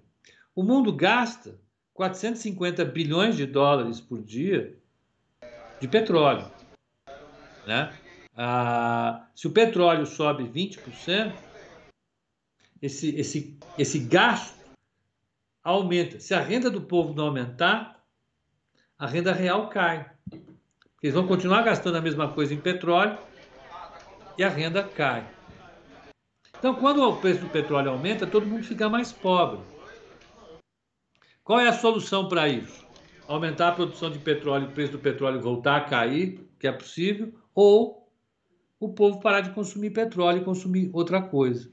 O mundo gasta 450 bilhões de dólares por dia de petróleo. Né? Ah, se o petróleo sobe 20%, esse, esse, esse gasto aumenta. Se a renda do povo não aumentar, a renda real cai. Eles vão continuar gastando a mesma coisa em petróleo e a renda cai. Então, quando o preço do petróleo aumenta, todo mundo fica mais pobre. Qual é a solução para isso? Aumentar a produção de petróleo, o preço do petróleo voltar a cair, que é possível, ou o povo parar de consumir petróleo e consumir outra coisa.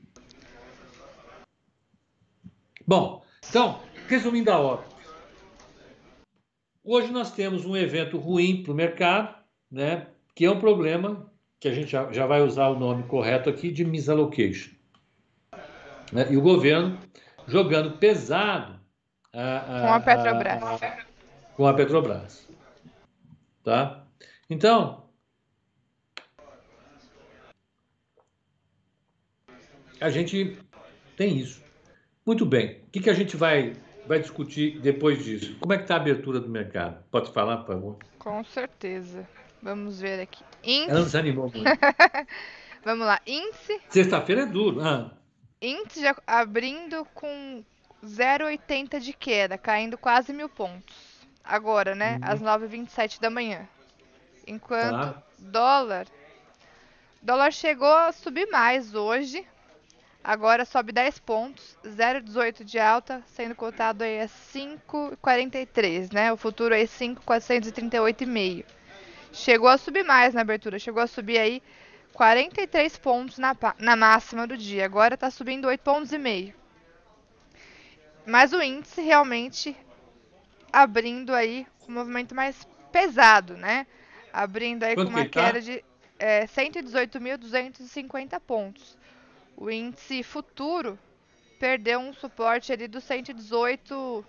Bom, então, resumindo a obra. Hoje nós temos um evento ruim para o mercado, né, que é um problema que a gente já, já vai usar o nome correto aqui de misallocation. Né, e o governo jogando pesado a, a, com a Petrobras. A, com a Petrobras. Tá? Então, a gente tem isso. Muito bem. O que, que a gente vai, vai discutir depois disso? Como é que está a abertura do mercado? Pode falar, por favor? Com certeza. Vamos ver aqui. Índice... Ela nos animou muito. Vamos lá. Índice. Sexta-feira é duro. Ah. Índice já abrindo com 0,80 de queda, caindo quase mil pontos. Agora, né? Uhum. Às 9h27 da manhã. Enquanto tá. dólar. Dólar chegou a subir mais hoje, Agora sobe 10 pontos, 0,18 de alta, sendo cotado aí a 5,43, né? O futuro aí 5,438,5. Chegou a subir mais na abertura, chegou a subir aí 43 pontos na, na máxima do dia. Agora está subindo 8 pontos e meio. Mas o índice realmente abrindo aí com um movimento mais pesado, né? Abrindo aí Quanto com uma tá? queda de é, 118.250 pontos. O índice futuro perdeu um suporte ali do 118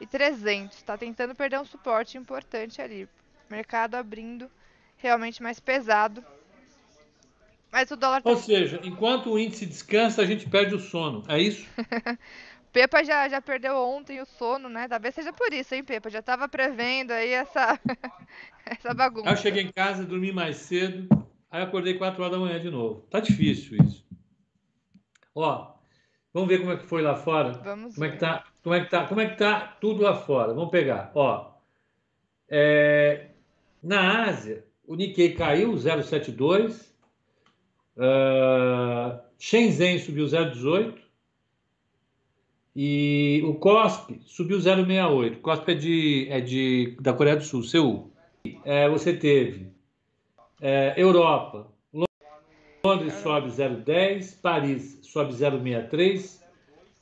e 300. Está tentando perder um suporte importante ali. Mercado abrindo realmente mais pesado. Mas o dólar tá... Ou seja, enquanto o índice descansa, a gente perde o sono. É isso? Pepa já, já perdeu ontem o sono, né? Talvez seja por isso, hein, Pepa? Já estava prevendo aí essa, essa bagunça. Aí eu cheguei em casa, dormi mais cedo, aí acordei 4 horas da manhã de novo. Tá difícil isso. Ó, vamos ver como é que foi lá fora. Vamos como ver. é que tá, como é que tá, como é que tá tudo lá fora? Vamos pegar, ó. É, na Ásia, o Nikkei caiu 0,72, uh, Shenzhen subiu 0,18 e o COSP subiu 0,68. O COSP é de, é de da Coreia do Sul, Seul. É, você teve é, Europa, Londres sobe 0,10, Paris sobe 0,63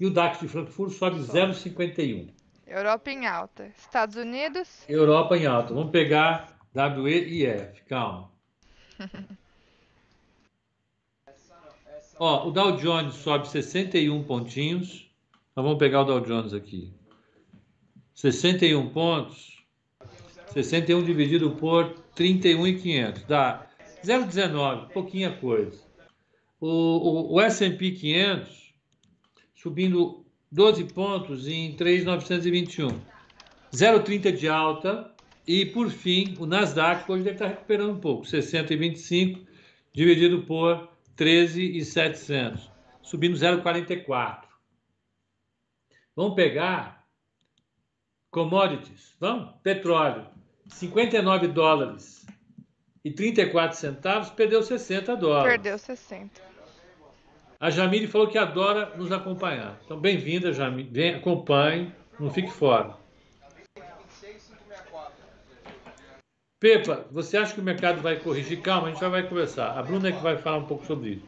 e o DAX de Frankfurt sobe 0,51. Europa em alta. Estados Unidos? Europa em alta. Vamos pegar WE e F. Calma. Ó, o Dow Jones sobe 61 pontinhos. Nós vamos pegar o Dow Jones aqui. 61 pontos. 61 dividido por 31,500. Dá 0,19, pouquinha coisa. O, o, o S&P 500 subindo 12 pontos em 3,921. 0,30 de alta. E, por fim, o Nasdaq hoje deve estar recuperando um pouco. 60,25 dividido por 13,700. Subindo 0,44. Vamos pegar commodities. Vamos? Petróleo. 59 dólares e 34 centavos, perdeu 60 dólares. Perdeu 60. A Jamile falou que adora nos acompanhar. Então, bem-vinda, Jamile. Vem, acompanhe, não fique fora. Pepa, você acha que o mercado vai corrigir? Calma, a gente já vai conversar. A Bruna é que vai falar um pouco sobre isso.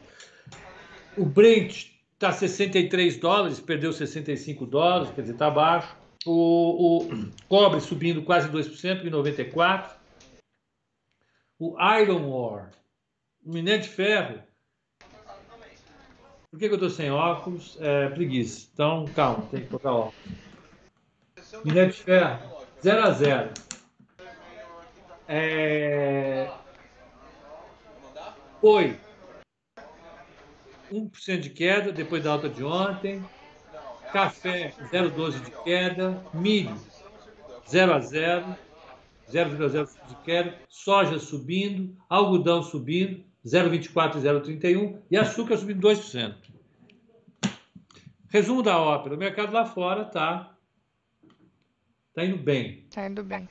O Brent está 63 dólares, perdeu 65 dólares, quer dizer, está baixo. O, o, cobre subindo quase 2%, em 94. O Iron Ore, o minério de ferro. Por que, que eu estou sem óculos? É preguiça. Então, calma, tem que colocar óculos. Minério de ferro, 0 a 0. É... Foi 1% de queda depois da alta de ontem. Café, 0,12 de queda. Milho, 0 a 0. 0,0 de queda. Soja subindo. Algodão subindo, 0,24 e 0,31. E açúcar subindo 2%. Resumo da ópera. O mercado lá fora está tá indo bem. Está indo bem.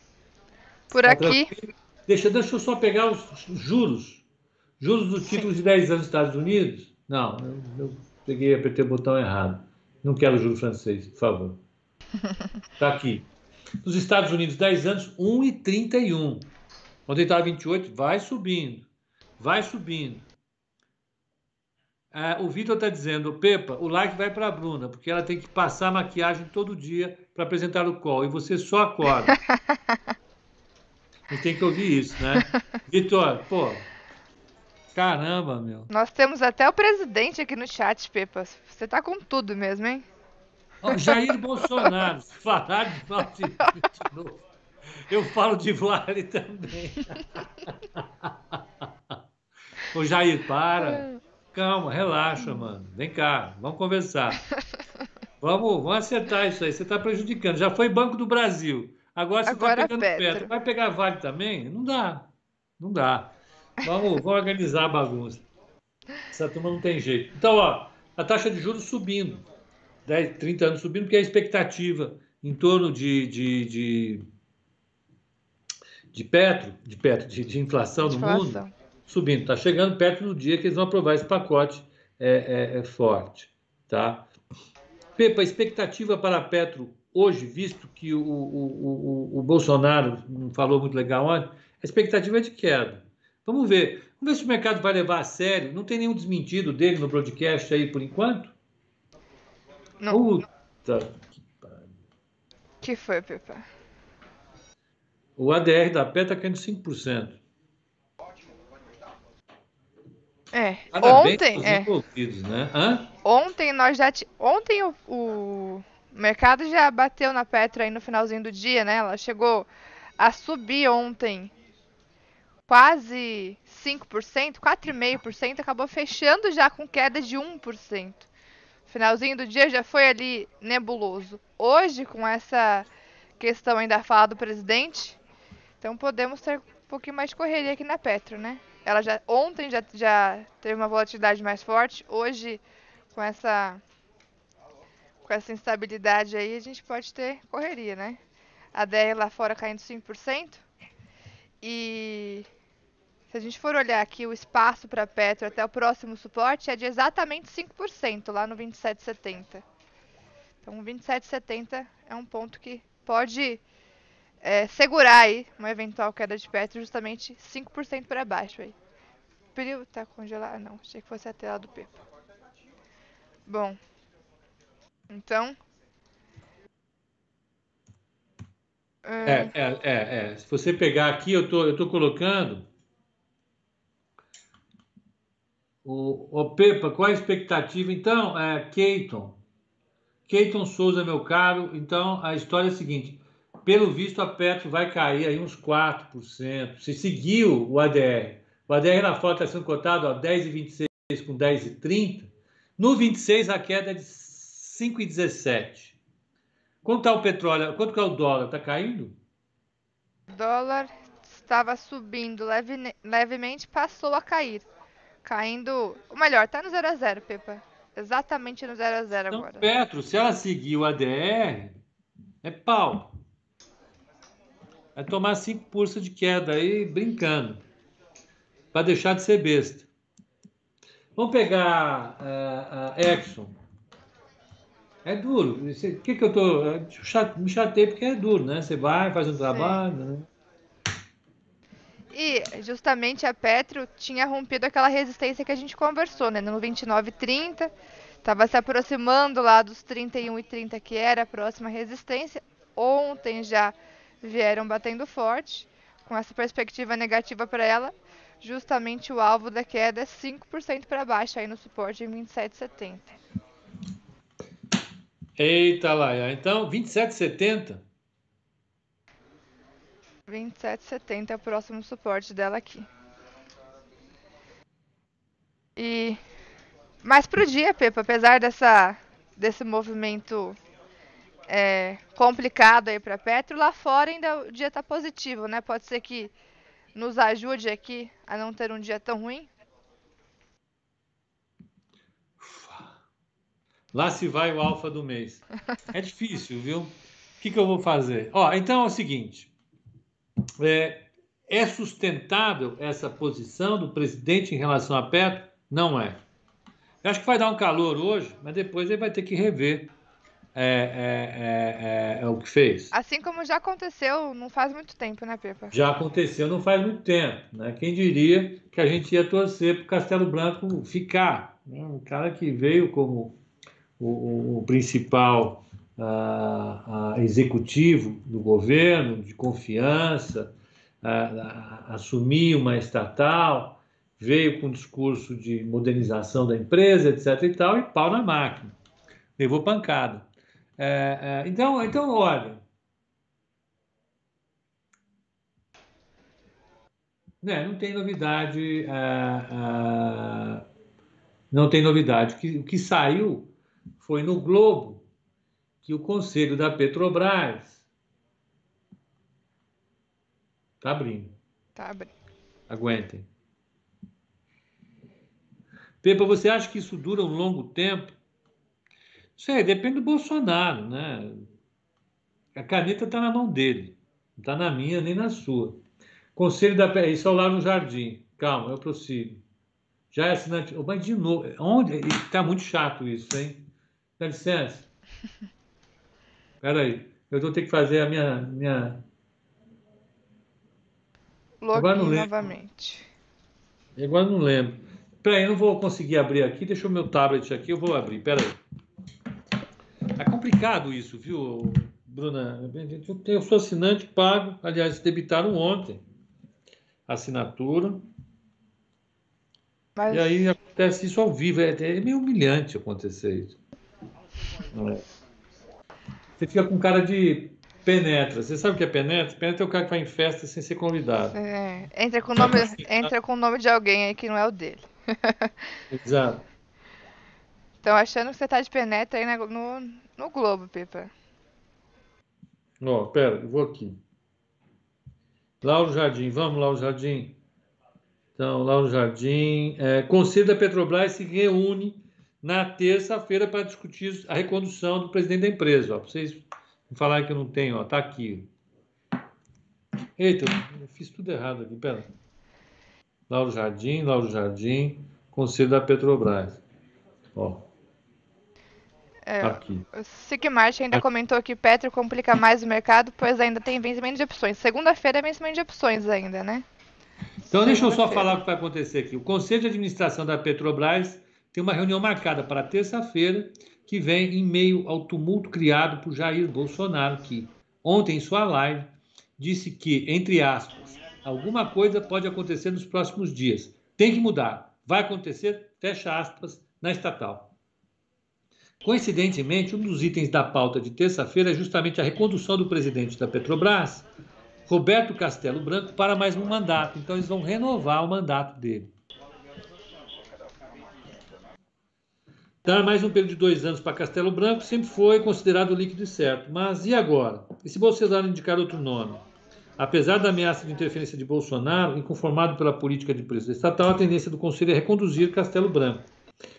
Por tá aqui. Deixa, deixa eu só pegar os juros. Juros dos títulos de 10 anos dos Estados Unidos. Não, eu, eu peguei, apertei o botão errado. Não quero juro francês, por favor. Está aqui. Nos Estados Unidos, 10 anos, 1,31. Ontem estava 28, vai subindo. Vai subindo. Ah, o Vitor está dizendo, Pepa, o like vai para a Bruna, porque ela tem que passar maquiagem todo dia para apresentar o call, e você só acorda. Gente tem que ouvir isso, né? Vitor, pô, caramba, meu. Nós temos até o presidente aqui no chat, Pepas. Você tá com tudo mesmo, hein? Jair Bolsonaro, falar de de novo. Eu falo de Vlare também. Ô Jair, para. Calma, relaxa, mano. Vem cá, vamos conversar. Vamos, vamos acertar isso aí. Você está prejudicando. Já foi Banco do Brasil. Agora você está pegando Petro. Vai pegar Vale também? Não dá. Não dá. Vamos, vamos organizar a bagunça. Essa turma não tem jeito. Então, ó, a taxa de juros subindo. 10, 30 anos subindo, porque a expectativa em torno de, de, de, de petro, de, petro, de, de inflação no mundo, subindo. Está chegando perto do dia que eles vão aprovar esse pacote é, é, é forte. Tá? Pepa, expectativa para a Petro hoje, visto que o, o, o, o Bolsonaro não falou muito legal ontem, a expectativa é de queda. Vamos ver. Vamos ver se o mercado vai levar a sério. Não tem nenhum desmentido dele no broadcast aí por enquanto? Não. Puta que pariu. que foi, Pepa? O ADR da Pé está caindo 5%. É. Parabéns ontem, é. Né? Ontem nós já t... ontem o, o o mercado já bateu na Petro aí no finalzinho do dia, né? Ela chegou a subir ontem quase 5%, 4,5%, acabou fechando já com queda de 1%. Finalzinho do dia já foi ali nebuloso. Hoje, com essa questão ainda fala do presidente, então podemos ter um pouquinho mais de correria aqui na Petro, né? Ela já ontem já, já teve uma volatilidade mais forte, hoje com essa com essa instabilidade aí, a gente pode ter correria, né? A DR lá fora caindo 5%. E se a gente for olhar aqui o espaço para Petro até o próximo suporte é de exatamente 5%, lá no 27,70. Então, 27,70 é um ponto que pode é, segurar aí uma eventual queda de Petro justamente 5% para baixo aí. Tá congelado? Não, achei que fosse a tela do Pepa. Bom, então. É, é, é, é. Se você pegar aqui, eu tô, tô colocando. O, o Pepa, qual a expectativa? Então, é, Keiton. Keiton Souza, meu caro. Então, a história é a seguinte: pelo visto, a Petro vai cair aí uns 4%. Se seguiu o ADR. O ADR na foto está sendo cotado a 10,26 com 10,30. No 26, a queda é de 5,17. Quanto está o petróleo? Quanto que é o dólar? Está caindo? O dólar estava subindo leve, levemente, passou a cair. Caindo. Ou melhor, está no 0 a 0 Pepa. Exatamente no 0 a 0 então, agora. Petro, se ela seguir o ADR, é pau. Vai tomar 5% de queda aí, brincando. para deixar de ser besta. Vamos pegar a, a Exxon. É duro. O que, que eu tô. Me chatei porque é duro, né? Você vai, faz um trabalho, né? E justamente a Petro tinha rompido aquela resistência que a gente conversou, né? No 29,30, estava se aproximando lá dos 31,30 que era a próxima resistência. Ontem já vieram batendo forte, com essa perspectiva negativa para ela. Justamente o alvo da queda é 5% para baixo aí no suporte em 27,70. Eita lá, então 27,70 27,70 é o próximo suporte dela aqui. E mais pro dia, Pepa, apesar dessa desse movimento é, complicado aí para Petro, lá fora ainda o dia tá positivo, né? Pode ser que nos ajude aqui a não ter um dia tão ruim. Lá se vai o alfa do mês. É difícil, viu? O que, que eu vou fazer? Ó, então é o seguinte: é, é sustentável essa posição do presidente em relação a Petro? Não é. Eu acho que vai dar um calor hoje, mas depois ele vai ter que rever é, é, é, é, o que fez. Assim como já aconteceu não faz muito tempo, né, Pepa? Já aconteceu não faz muito tempo. Né? Quem diria que a gente ia torcer para o Castelo Branco ficar? Né? Um cara que veio como o, o principal uh, executivo do governo, de confiança, uh, assumir uma estatal, veio com um discurso de modernização da empresa, etc. e tal, e pau na máquina. Levou pancada. É, é, então, então, olha. Né, não tem novidade. É, não tem novidade. O que, o que saiu foi no Globo que o conselho da Petrobras está abrindo. Está abrindo. Aguentem. Pepa, você acha que isso dura um longo tempo? Sei, depende do Bolsonaro, né? A caneta está na mão dele, não está na minha nem na sua. Conselho da isso é lá no jardim. Calma, eu prossigo. Já é assinante. Mas de novo, onde? Está muito chato isso, hein? Dá licença. Espera aí. Eu vou ter que fazer a minha. minha... Login novamente. Agora não lembro. Espera aí, eu não vou conseguir abrir aqui. Deixa o meu tablet aqui, eu vou abrir. Espera aí. É complicado isso, viu, Bruna? Eu sou assinante, pago. Aliás, debitaram ontem a assinatura. Mas... E aí acontece isso ao vivo. É, é meio humilhante acontecer isso. Você fica com cara de penetra. Você sabe o que é penetra? Penetra é o cara que vai em festa sem ser convidado. É, entra com o nome, entra com o nome de alguém aí que não é o dele. Exato. Estão achando que você tá de penetra aí no, no Globo, Pipa. Ó, pera, eu vou aqui. Lauro Jardim, vamos, Lauro Jardim. Então, Lauro Jardim. É, Conselho da Petrobras se reúne na terça-feira para discutir a recondução do presidente da empresa. Ó, para vocês falarem que eu não tenho, ó, tá aqui. Eita, eu fiz tudo errado aqui, pera. Lauro Jardim, Lauro Jardim, Conselho da Petrobras. Ó. É, tá aqui. O Sigmart ainda comentou que Petro complica mais o mercado, pois ainda tem vencimento de opções. Segunda-feira é vencimento de opções ainda, né? Então, deixa eu só falar o que vai acontecer aqui. O Conselho de Administração da Petrobras tem uma reunião marcada para terça-feira, que vem em meio ao tumulto criado por Jair Bolsonaro, que ontem em sua live disse que, entre aspas, alguma coisa pode acontecer nos próximos dias. Tem que mudar. Vai acontecer, fecha aspas, na estatal. Coincidentemente, um dos itens da pauta de terça-feira é justamente a recondução do presidente da Petrobras, Roberto Castelo Branco, para mais um mandato. Então, eles vão renovar o mandato dele. Dar mais um período de dois anos para Castelo Branco sempre foi considerado líquido e certo. Mas e agora? E se Bolsonaro indicar outro nome? Apesar da ameaça de interferência de Bolsonaro, inconformado pela política de preço estatal, a tendência do Conselho é reconduzir Castelo Branco.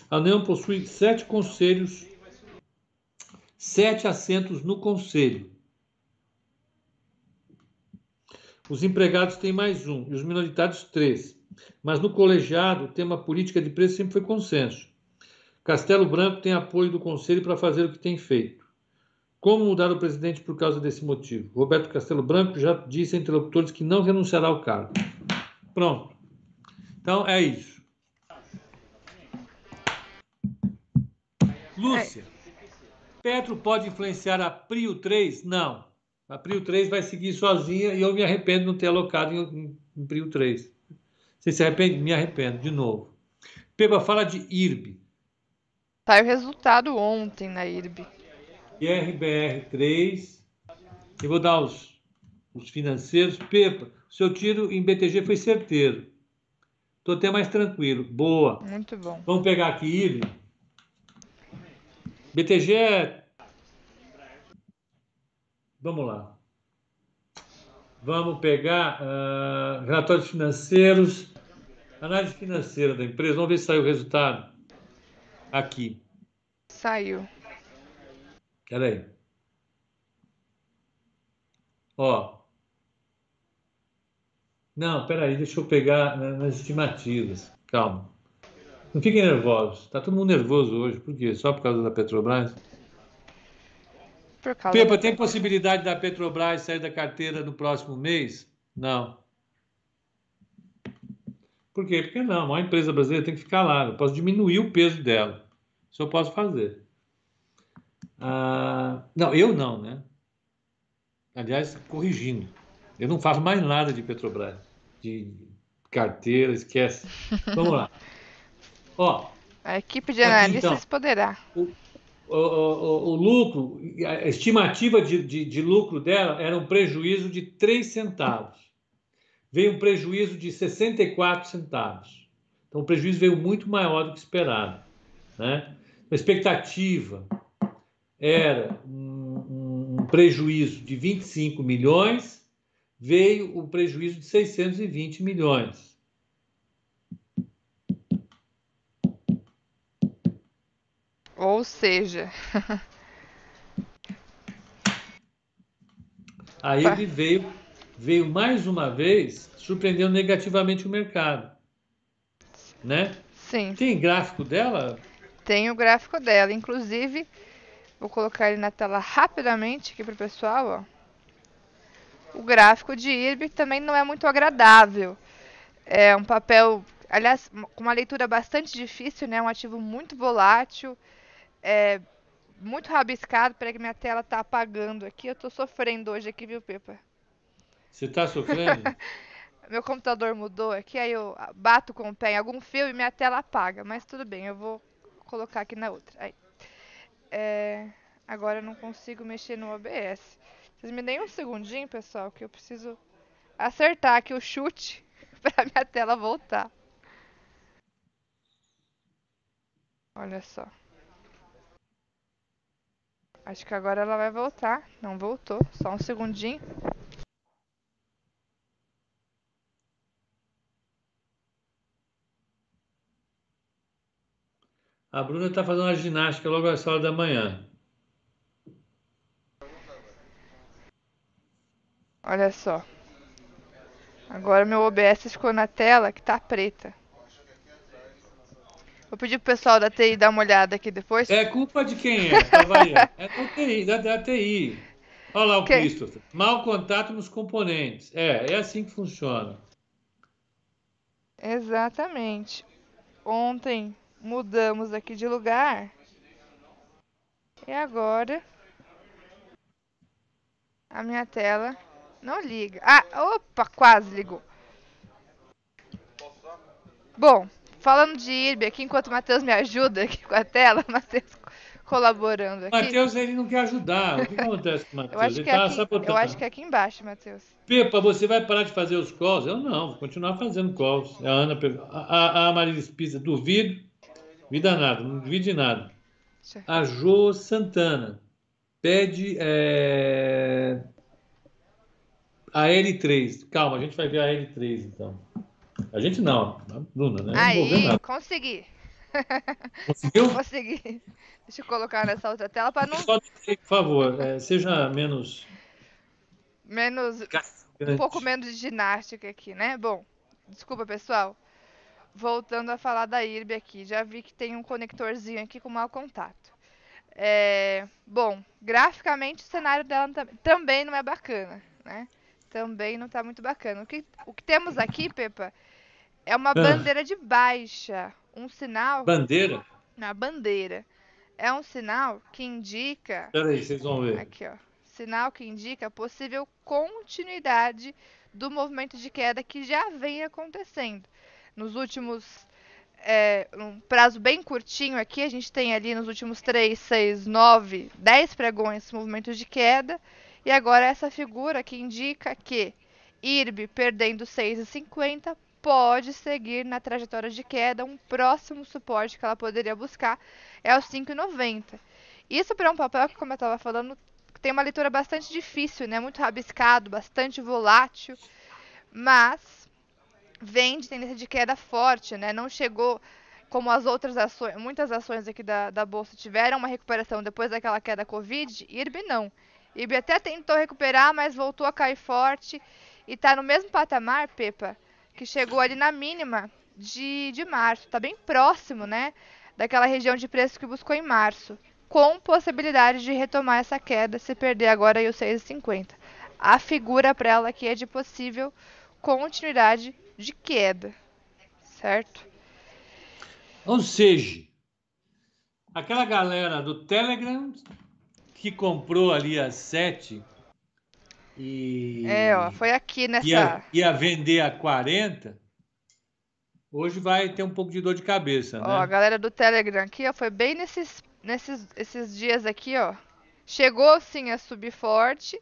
A União possui sete conselhos, sete assentos no Conselho. Os empregados têm mais um e os minoritários três. Mas no colegiado, o tema política de preço sempre foi consenso. Castelo Branco tem apoio do Conselho para fazer o que tem feito. Como mudar o presidente por causa desse motivo? Roberto Castelo Branco já disse a interlocutores que não renunciará ao cargo. Pronto. Então é isso. Lúcia, Petro pode influenciar a Prio 3? Não. A Prio 3 vai seguir sozinha e eu me arrependo de não ter alocado em, em Prio 3. Você se arrepende? Me arrependo, de novo. Peba, fala de IRB. Saiu o resultado ontem na IRB. IRBR3. Eu vou dar os, os financeiros. Pepa, seu tiro em BTG foi certeiro. Estou até mais tranquilo. Boa. Muito bom. Vamos pegar aqui IRB. BTG é. Vamos lá. Vamos pegar uh, relatórios financeiros, análise financeira da empresa. Vamos ver se saiu o resultado. Aqui. Saiu. Espera aí. Ó. Não, peraí, deixa eu pegar nas estimativas. Calma. Não fiquem nervosos. Está todo mundo nervoso hoje. Por quê? Só por causa da Petrobras? Por causa Pepa, da... tem possibilidade da Petrobras sair da carteira no próximo mês? Não. Por quê? Porque não. Uma empresa brasileira tem que ficar lá. Eu posso diminuir o peso dela. Isso eu posso fazer. Ah, não, eu não, né? Aliás, corrigindo. Eu não faço mais nada de Petrobras. De carteira, esquece. Vamos lá. Ó, a equipe de analistas então, poderá. O, o, o, o, lucro, a estimativa de, de, de, lucro dela era um prejuízo de 3 centavos. Veio um prejuízo de 64 centavos. Então o prejuízo veio muito maior do que esperado. Né? A expectativa era um, um prejuízo de 25 milhões, veio o prejuízo de 620 milhões. Ou seja. Aí ele veio, veio mais uma vez surpreendendo negativamente o mercado. Né? Sim. Tem gráfico dela? Tem o gráfico dela. Inclusive, vou colocar ele na tela rapidamente aqui para o pessoal. Ó. O gráfico de IRB também não é muito agradável. É um papel, aliás, com uma leitura bastante difícil, né? Um ativo muito volátil é, muito rabiscado. Peraí que minha tela tá apagando aqui. Eu tô sofrendo hoje aqui, viu, Pepa? Você tá sofrendo? Meu computador mudou aqui, aí eu bato com o pé em algum fio e minha tela apaga. Mas tudo bem, eu vou colocar aqui na outra. Aí. É, agora eu não consigo mexer no OBS. Vocês me deem um segundinho, pessoal, que eu preciso acertar aqui o chute para minha tela voltar. Olha só. Acho que agora ela vai voltar. Não voltou. Só um segundinho. A Bruna está fazendo uma ginástica logo às horas da manhã. Olha só. Agora meu OBS ficou na tela que tá preta. Vou pedir pro pessoal da TI dar uma olhada aqui depois. É culpa de quem é, É da TI, da, da TI. Olha lá o que? Christopher. Mal contato nos componentes. É, é assim que funciona. Exatamente. Ontem mudamos aqui de lugar. E agora a minha tela não liga. Ah, opa, quase ligou. Bom, Falando de IRB aqui, enquanto o Matheus me ajuda aqui com a tela, Matheus colaborando aqui. Matheus, ele não quer ajudar. O que acontece com o Matheus? Eu acho, que, tá aqui, eu acho que é aqui embaixo, Matheus. Pepa, você vai parar de fazer os calls? Eu não, vou continuar fazendo calls. A Ana, a, a Maria Espisa, duvido, vida nada, não duvido de nada. A Jo Santana pede é, a L3. Calma, a gente vai ver a L3 então. A gente não, a Bruna, né? Aí, consegui. Conseguiu? Consegui. Deixa eu colocar nessa outra tela para não. Só por favor, é, seja menos. Menos. Um pouco menos de ginástica aqui, né? Bom, desculpa, pessoal. Voltando a falar da IRB aqui, já vi que tem um conectorzinho aqui com mau contato. É, bom, graficamente o cenário dela também não é bacana, né? Também não está muito bacana. O que, o que temos aqui, Pepa, é uma ah. bandeira de baixa, um sinal. Bandeira? Na bandeira. É um sinal que indica. Peraí, vocês vão ver. Aqui, ó. Sinal que indica possível continuidade do movimento de queda que já vem acontecendo. Nos últimos. É, um prazo bem curtinho aqui, a gente tem ali nos últimos 3, 6, 9, 10 pregões movimentos de queda. E agora essa figura que indica que IRB perdendo 6,50 pode seguir na trajetória de queda. Um próximo suporte que ela poderia buscar é o 5,90. Isso para um papel que, como eu estava falando, tem uma leitura bastante difícil, né? Muito rabiscado, bastante volátil, mas vem de tendência de queda forte, né? Não chegou como as outras ações, muitas ações aqui da, da bolsa tiveram uma recuperação depois daquela queda Covid, IRB não. IRB até tentou recuperar, mas voltou a cair forte e está no mesmo patamar, Pepa, que chegou ali na mínima de, de março. Está bem próximo, né? Daquela região de preço que buscou em março com possibilidade de retomar essa queda se perder agora aí os 6,50. A figura para ela aqui é de possível continuidade de queda, certo? Ou seja, aquela galera do Telegram que comprou ali às 7 e. É, ó, foi aqui nessa. Ia, ia vender a 40. Hoje vai ter um pouco de dor de cabeça, ó, né? a galera do Telegram aqui, ó, foi bem nesses nesses esses dias aqui, ó, chegou sim a subir forte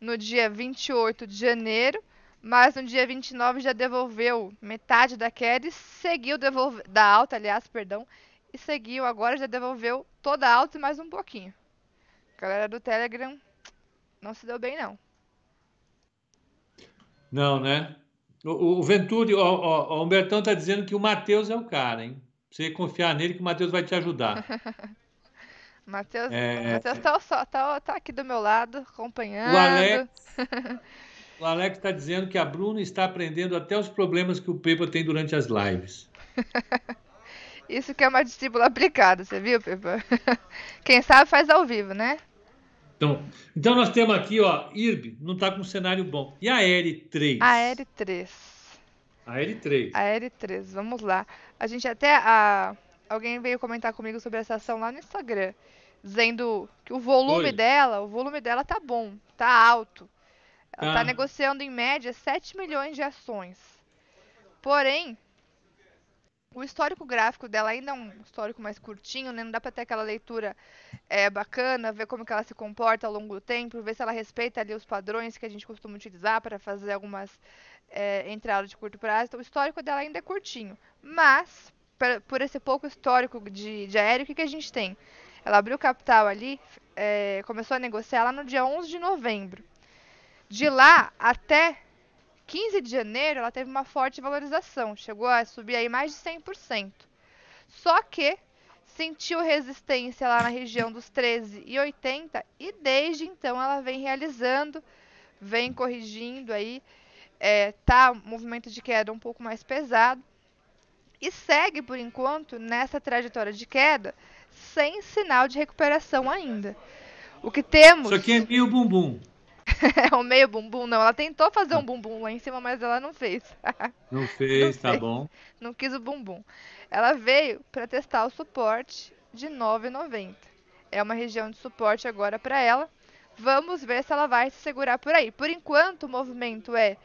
no dia 28 de janeiro, mas no dia 29 já devolveu metade da queda e seguiu devolver, da alta, aliás, perdão, e seguiu agora já devolveu toda a alta e mais um pouquinho. galera do Telegram não se deu bem não. Não, né? O, o Venturi, o, o, o Humbertão tá dizendo que o Matheus é o cara, hein? Você confiar nele que o Matheus vai te ajudar. Matheus é... tá, tá, tá, aqui do meu lado, acompanhando. O Alex o Alex está dizendo que a Bruna está aprendendo até os problemas que o Pepa tem durante as lives. Isso que é uma discípula aplicada, você viu, Pepa? Quem sabe faz ao vivo, né? Então, então nós temos aqui, ó, IRB não está com um cenário bom. E a R3? A R3. A R3. A R3, vamos lá. A gente até. A... Alguém veio comentar comigo sobre essa ação lá no Instagram dizendo que o volume Oi. dela, o volume dela tá bom, tá alto. Ela tá ah. negociando em média 7 milhões de ações. Porém, o histórico gráfico dela ainda é um histórico mais curtinho, né? Não dá para ter aquela leitura é, bacana, ver como que ela se comporta ao longo do tempo, ver se ela respeita ali os padrões que a gente costuma utilizar para fazer algumas é, entradas de curto prazo. Então, o histórico dela ainda é curtinho. Mas, por esse pouco histórico de, de aéreo, o que, que a gente tem? Ela abriu capital ali, é, começou a negociar lá no dia 11 de novembro. De lá até 15 de janeiro, ela teve uma forte valorização, chegou a subir aí mais de 100%. Só que sentiu resistência lá na região dos 13,80 e desde então ela vem realizando, vem corrigindo aí, é, tá movimento de queda um pouco mais pesado e segue por enquanto nessa trajetória de queda sem sinal de recuperação ainda. O que temos. Isso aqui é meio bumbum. é um meio bumbum, não. Ela tentou fazer um bumbum lá em cima, mas ela não fez. não fez, não tá fez. bom. Não quis o bumbum. Ela veio para testar o suporte de 9,90. É uma região de suporte agora para ela. Vamos ver se ela vai se segurar por aí. Por enquanto, o movimento é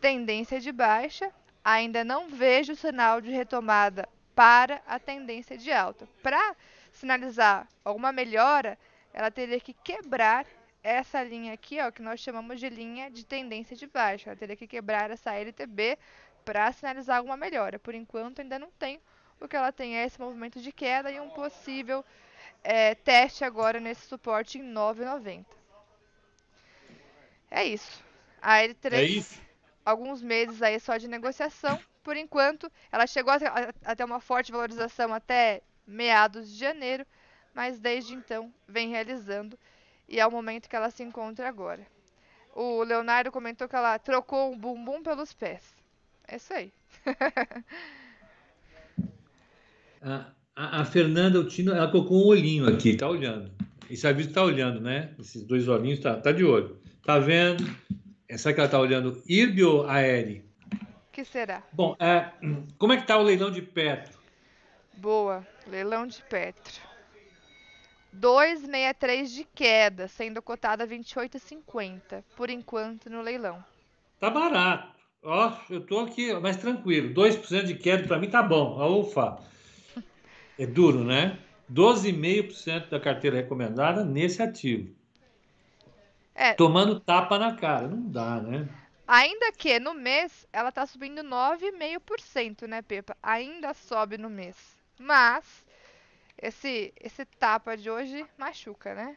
tendência de baixa. Ainda não vejo sinal de retomada para a tendência de alta. Para sinalizar alguma melhora, ela teria que quebrar essa linha aqui, ó, que nós chamamos de linha de tendência de baixa. Ela teria que quebrar essa LTB para sinalizar alguma melhora. Por enquanto, ainda não tem. O que ela tem é esse movimento de queda e um possível é, teste agora nesse suporte em 9,90. É isso. A L3, é isso? alguns meses aí só de negociação. Por enquanto, ela chegou a, a, a ter uma forte valorização até meados de janeiro, mas desde então vem realizando e é o momento que ela se encontra agora. O Leonardo comentou que ela trocou o bumbum pelos pés. É isso aí. a, a, a Fernanda Altino, ela colocou um olhinho aqui, tá olhando. Esse aviso tá olhando, né? Esses dois olhinhos, tá, tá de olho. Tá vendo? Será que ela tá olhando IRB ou AERI? que será? Bom, é, como é que tá o leilão de Petro? Boa, leilão de Petro. 2,63 de queda, sendo cotada 28,50 por enquanto no leilão. Tá barato. Ó, eu tô aqui mais tranquilo. 2% de queda para mim tá bom. Ufa. É duro, né? 12,5% da carteira recomendada nesse ativo. É. Tomando tapa na cara. Não dá, né? Ainda que no mês ela tá subindo 9,5%, né, Pepa? Ainda sobe no mês. Mas esse esse tapa de hoje machuca, né?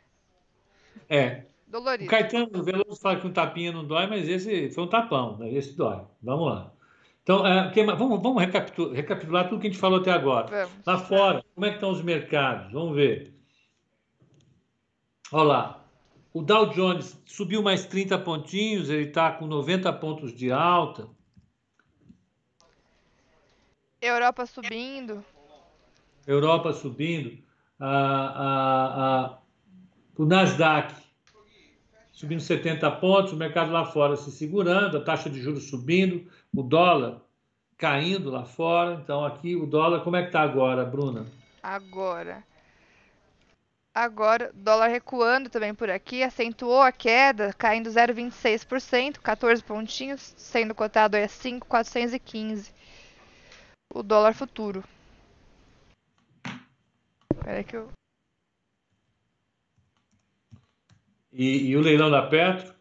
É. Dolorido. O Caetano Veloso fala que um tapinha não dói, mas esse foi um tapão, né? esse dói. Vamos lá. Então, é, que, vamos, vamos recapitular, recapitular, tudo que a gente falou até agora. Vamos. Lá fora, como é que estão os mercados? Vamos ver. Olha lá. O Dow Jones subiu mais 30 pontinhos, ele está com 90 pontos de alta. Europa subindo. Europa subindo. Ah, ah, ah, o Nasdaq subindo 70 pontos, o mercado lá fora se segurando, a taxa de juros subindo, o dólar caindo lá fora. Então, aqui o dólar, como é que está agora, Bruna? Agora. Agora, dólar recuando também por aqui, acentuou a queda, caindo 0,26%, 14 pontinhos, sendo cotado a 5,415. O dólar futuro. Espera que eu E, e o leilão da Petro?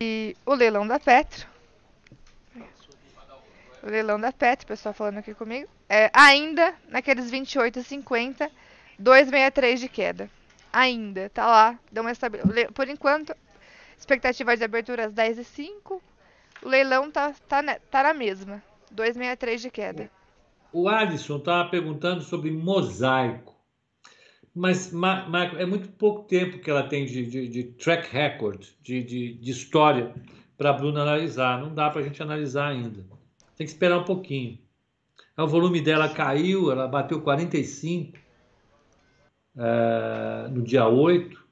E o leilão da Petro. O leilão da Petro, o pessoal falando aqui comigo. É, ainda naqueles 28,50, 2,63 de queda. Ainda, tá lá. Deu uma estabilidade. Por enquanto, expectativa de abertura às 10h05. O leilão tá, tá, tá na mesma. 2,63 de queda. O Alisson estava perguntando sobre mosaico. Mas, Marco, é muito pouco tempo que ela tem de, de, de track record, de, de, de história, para a Bruna analisar. Não dá para a gente analisar ainda. Tem que esperar um pouquinho. O volume dela caiu, ela bateu 45 é, no dia 8,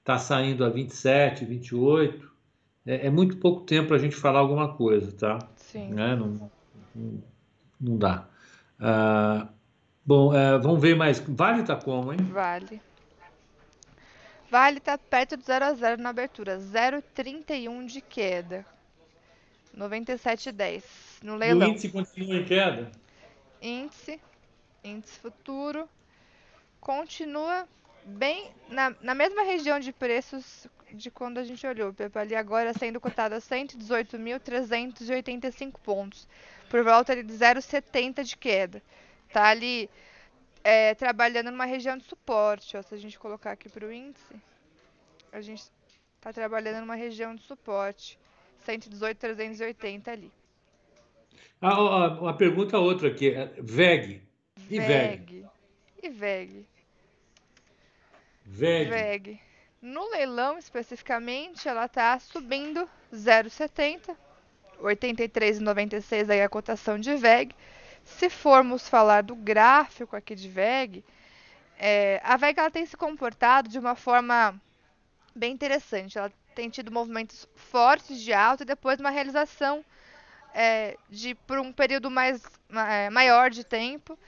está saindo a 27, 28. É, é muito pouco tempo para a gente falar alguma coisa, tá? Sim. Né? Não, não, não dá. Uh, Bom, é, vamos ver mais. Vale está como, hein? Vale. Vale está perto do 0 a 0 na abertura. 0,31 de queda. 97,10 no leilão. E o índice continua em queda? Índice, índice futuro, continua bem na, na mesma região de preços de quando a gente olhou. Pepa ali agora sendo cotado a 118.385 pontos, por volta de 0,70 de queda tá ali é, trabalhando numa região de suporte. Ó, se a gente colocar aqui para o índice, a gente está trabalhando numa região de suporte. 118,380 ali. Ah, uma pergunta outra aqui. É, VEG. E VEG? E VEG? VEG. VEG. No leilão, especificamente, ela está subindo 0,70. 83,96 aí a cotação de VEG. Se formos falar do gráfico aqui de VEG, é, a VEG ela tem se comportado de uma forma bem interessante. Ela tem tido movimentos fortes de alta e depois uma realização é, de por um período mais é, maior de tempo.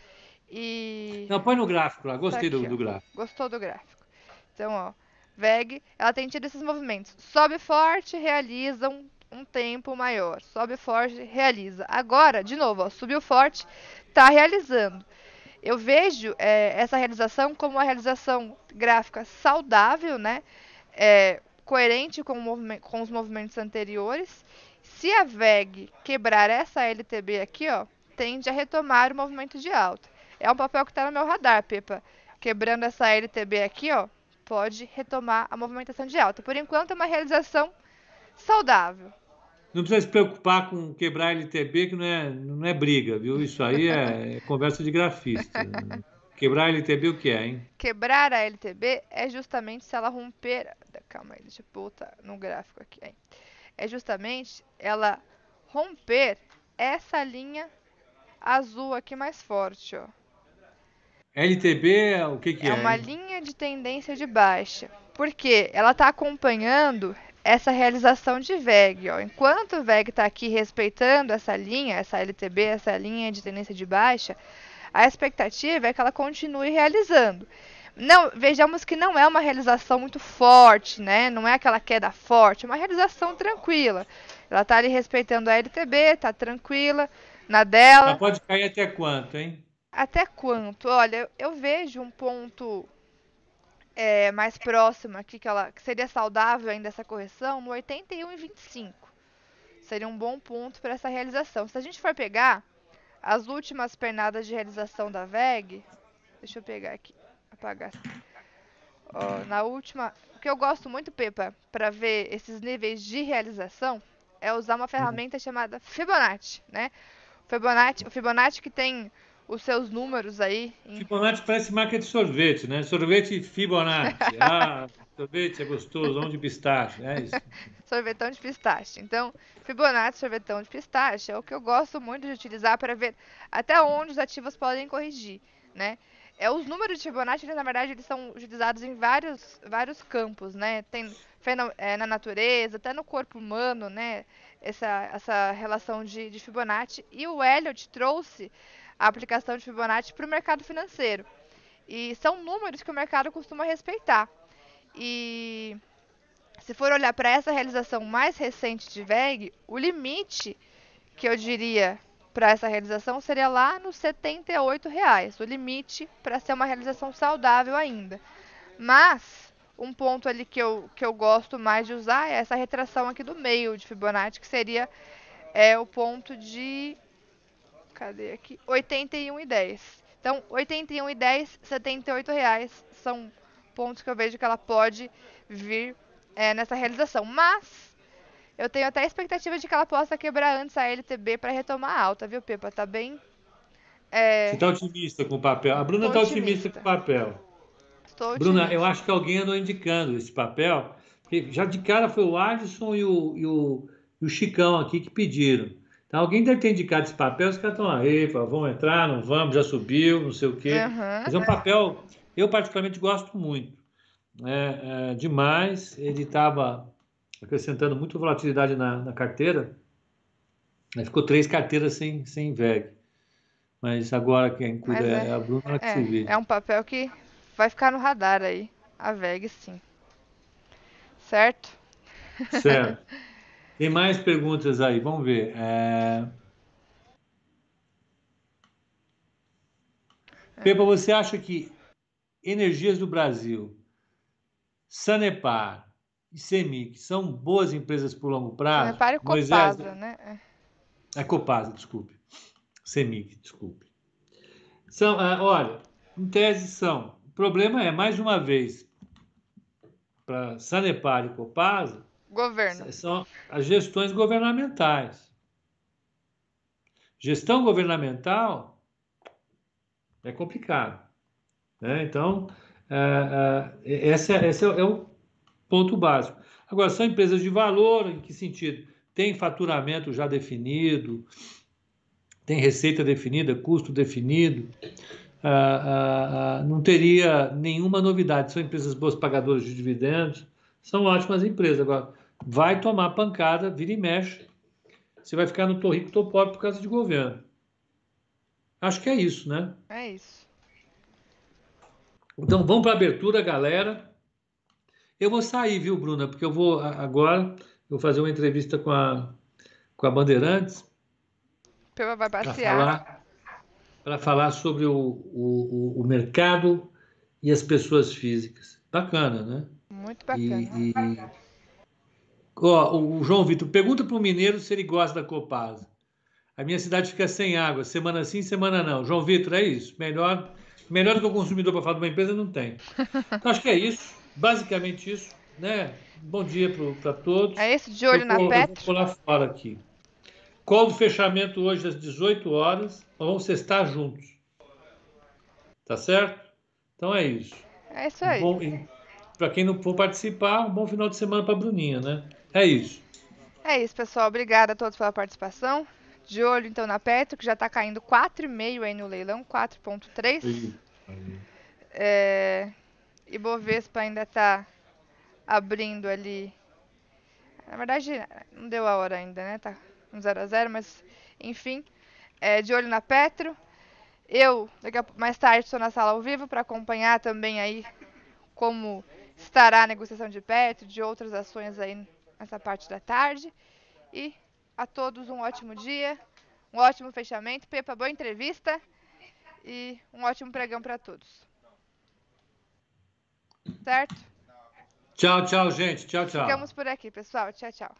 E... Não, põe no gráfico lá, gostei tá aqui, do, do, gráfico. Gostou do gráfico. Então, ó, VEG, ela tem tido esses movimentos. Sobe forte, realiza um um tempo maior. Sobe forte, realiza. Agora, de novo, ó, subiu forte, está realizando. Eu vejo é, essa realização como uma realização gráfica saudável, né? É, coerente com, com, os movimentos anteriores. Se a VEG quebrar essa LTB aqui, ó, tende a retomar o movimento de alta. É um papel que está no meu radar, Pepa. Quebrando essa LTB aqui, ó, pode retomar a movimentação de alta. Por enquanto, é uma realização saudável. Não precisa se preocupar com quebrar LTB, que não é, não é briga, viu? Isso aí é, é conversa de grafista. Quebrar a LTB o que é, hein? Quebrar a LTB é justamente se ela romper. Calma aí, deixa eu botar no gráfico aqui. Hein? É justamente ela romper essa linha azul aqui mais forte, ó. LTB, o que, que é? É uma linha de tendência de baixa. Porque ela está acompanhando essa realização de VEG. Ó. Enquanto o VEG está aqui respeitando essa linha, essa LTB, essa linha de tendência de baixa, a expectativa é que ela continue realizando. Não, vejamos que não é uma realização muito forte, né? Não é aquela queda forte, é uma realização tranquila. Ela está ali respeitando a LTB, está tranquila na dela. Ela pode cair até quanto, hein? Até quanto? Olha, eu vejo um ponto é, mais próximo aqui, que, ela, que seria saudável ainda essa correção, no 81,25. Seria um bom ponto para essa realização. Se a gente for pegar as últimas pernadas de realização da VEG, deixa eu pegar aqui, apagar. Ó, na última, o que eu gosto muito, Pepa, para ver esses níveis de realização, é usar uma ferramenta chamada Fibonacci, né? Fibonacci, o Fibonacci que tem os seus números aí. Fibonacci parece marca de sorvete, né? Sorvete Fibonacci. ah, sorvete é gostoso, onde de pistache, é isso. Sorvetão de pistache. Então, Fibonacci, sorvetão de pistache, é o que eu gosto muito de utilizar para ver até onde os ativos podem corrigir, né? É, os números de Fibonacci, eles, na verdade, eles são utilizados em vários, vários campos, né? Tem é, na natureza, até no corpo humano, né? Essa, essa relação de, de Fibonacci. E o Elliot trouxe a aplicação de Fibonacci para o mercado financeiro. E são números que o mercado costuma respeitar. E se for olhar para essa realização mais recente de VEG, o limite que eu diria para essa realização seria lá nos 78 reais, o limite para ser uma realização saudável ainda. Mas um ponto ali que eu, que eu gosto mais de usar é essa retração aqui do meio de Fibonacci, que seria é, o ponto de Cadê aqui? 81,10. Então, 81,10, 78 reais são pontos que eu vejo que ela pode vir é, nessa realização. Mas eu tenho até a expectativa de que ela possa quebrar antes a LTB para retomar alta, viu, Pepa? Tá bem. É... Você está otimista com o papel? A Bruna está otimista. otimista com o papel. Estou Bruna, otimista. eu acho que alguém andou indicando esse papel. Porque já de cara foi o Alisson e o, e o, e o Chicão aqui que pediram. Então, alguém deve ter indicado esse papel, os caras estão aí, vamos entrar, não vamos, já subiu, não sei o quê. Uhum. Mas é um papel, eu particularmente gosto muito. É, é demais, ele estava acrescentando muita volatilidade na, na carteira. Aí ficou três carteiras sem, sem VEG. Mas agora quem cuida é, é, a Bruna que é, se vê. É um papel que vai ficar no radar aí. A VEG, sim. Certo? Certo. Tem mais perguntas aí, vamos ver. É... Pepa, você acha que Energias do Brasil, Sanepar e Semic são boas empresas por longo prazo? Sanepar e Copasa, Moisés... né? É Copasa, desculpe. Semic, desculpe. São, ah, olha, em tese são. O problema é, mais uma vez, para Sanepar e Copasa, Governo. São as gestões governamentais. Gestão governamental é complicado. Né? Então, é, é, esse, é, esse é o ponto básico. Agora, são empresas de valor, em que sentido? Tem faturamento já definido, tem receita definida, custo definido, ah, ah, ah, não teria nenhuma novidade. São empresas boas pagadoras de dividendos, são ótimas empresas. Agora, vai tomar pancada, vira e mexe. Você vai ficar no tô rico, tô pobre por causa de governo. Acho que é isso, né? É isso. Então vamos para a abertura, galera. Eu vou sair, viu, Bruna? Porque eu vou agora eu vou fazer uma entrevista com a, com a Bandeirantes. Pela vai passear. Para falar, falar sobre o, o, o mercado e as pessoas físicas. Bacana, né? Muito bacana. E, e Ó, o João Vitor, pergunta para o mineiro se ele gosta da Copasa. A minha cidade fica sem água, semana sim, semana não. João Vitor, é isso. Melhor, melhor do que o consumidor para falar de uma empresa não tem. Então, acho que é isso. Basicamente isso. Né? Bom dia para todos. É isso, de olho eu na vou, Petro. vou pular fora aqui. Call do fechamento hoje às 18 horas. Nós vamos estar juntos. Tá certo? Então é isso. É isso aí. Para quem não for participar, um bom final de semana para a Bruninha, né? É isso. É isso, pessoal. Obrigada a todos pela participação. De olho então na Petro, que já está caindo 4,5 aí no leilão, 4,3. É, e Bovespa ainda está abrindo ali. Na verdade, não deu a hora ainda, né? Tá um 0 a 0 mas enfim. É, de olho na Petro. Eu, daqui a, mais tarde, estou na sala ao vivo para acompanhar também aí como estará a negociação de Petro, de outras ações aí nessa parte da tarde. E a todos um ótimo dia, um ótimo fechamento. Pepa, boa entrevista e um ótimo pregão para todos. Certo? Tchau, tchau, gente. Tchau, tchau. Ficamos por aqui, pessoal. Tchau, tchau.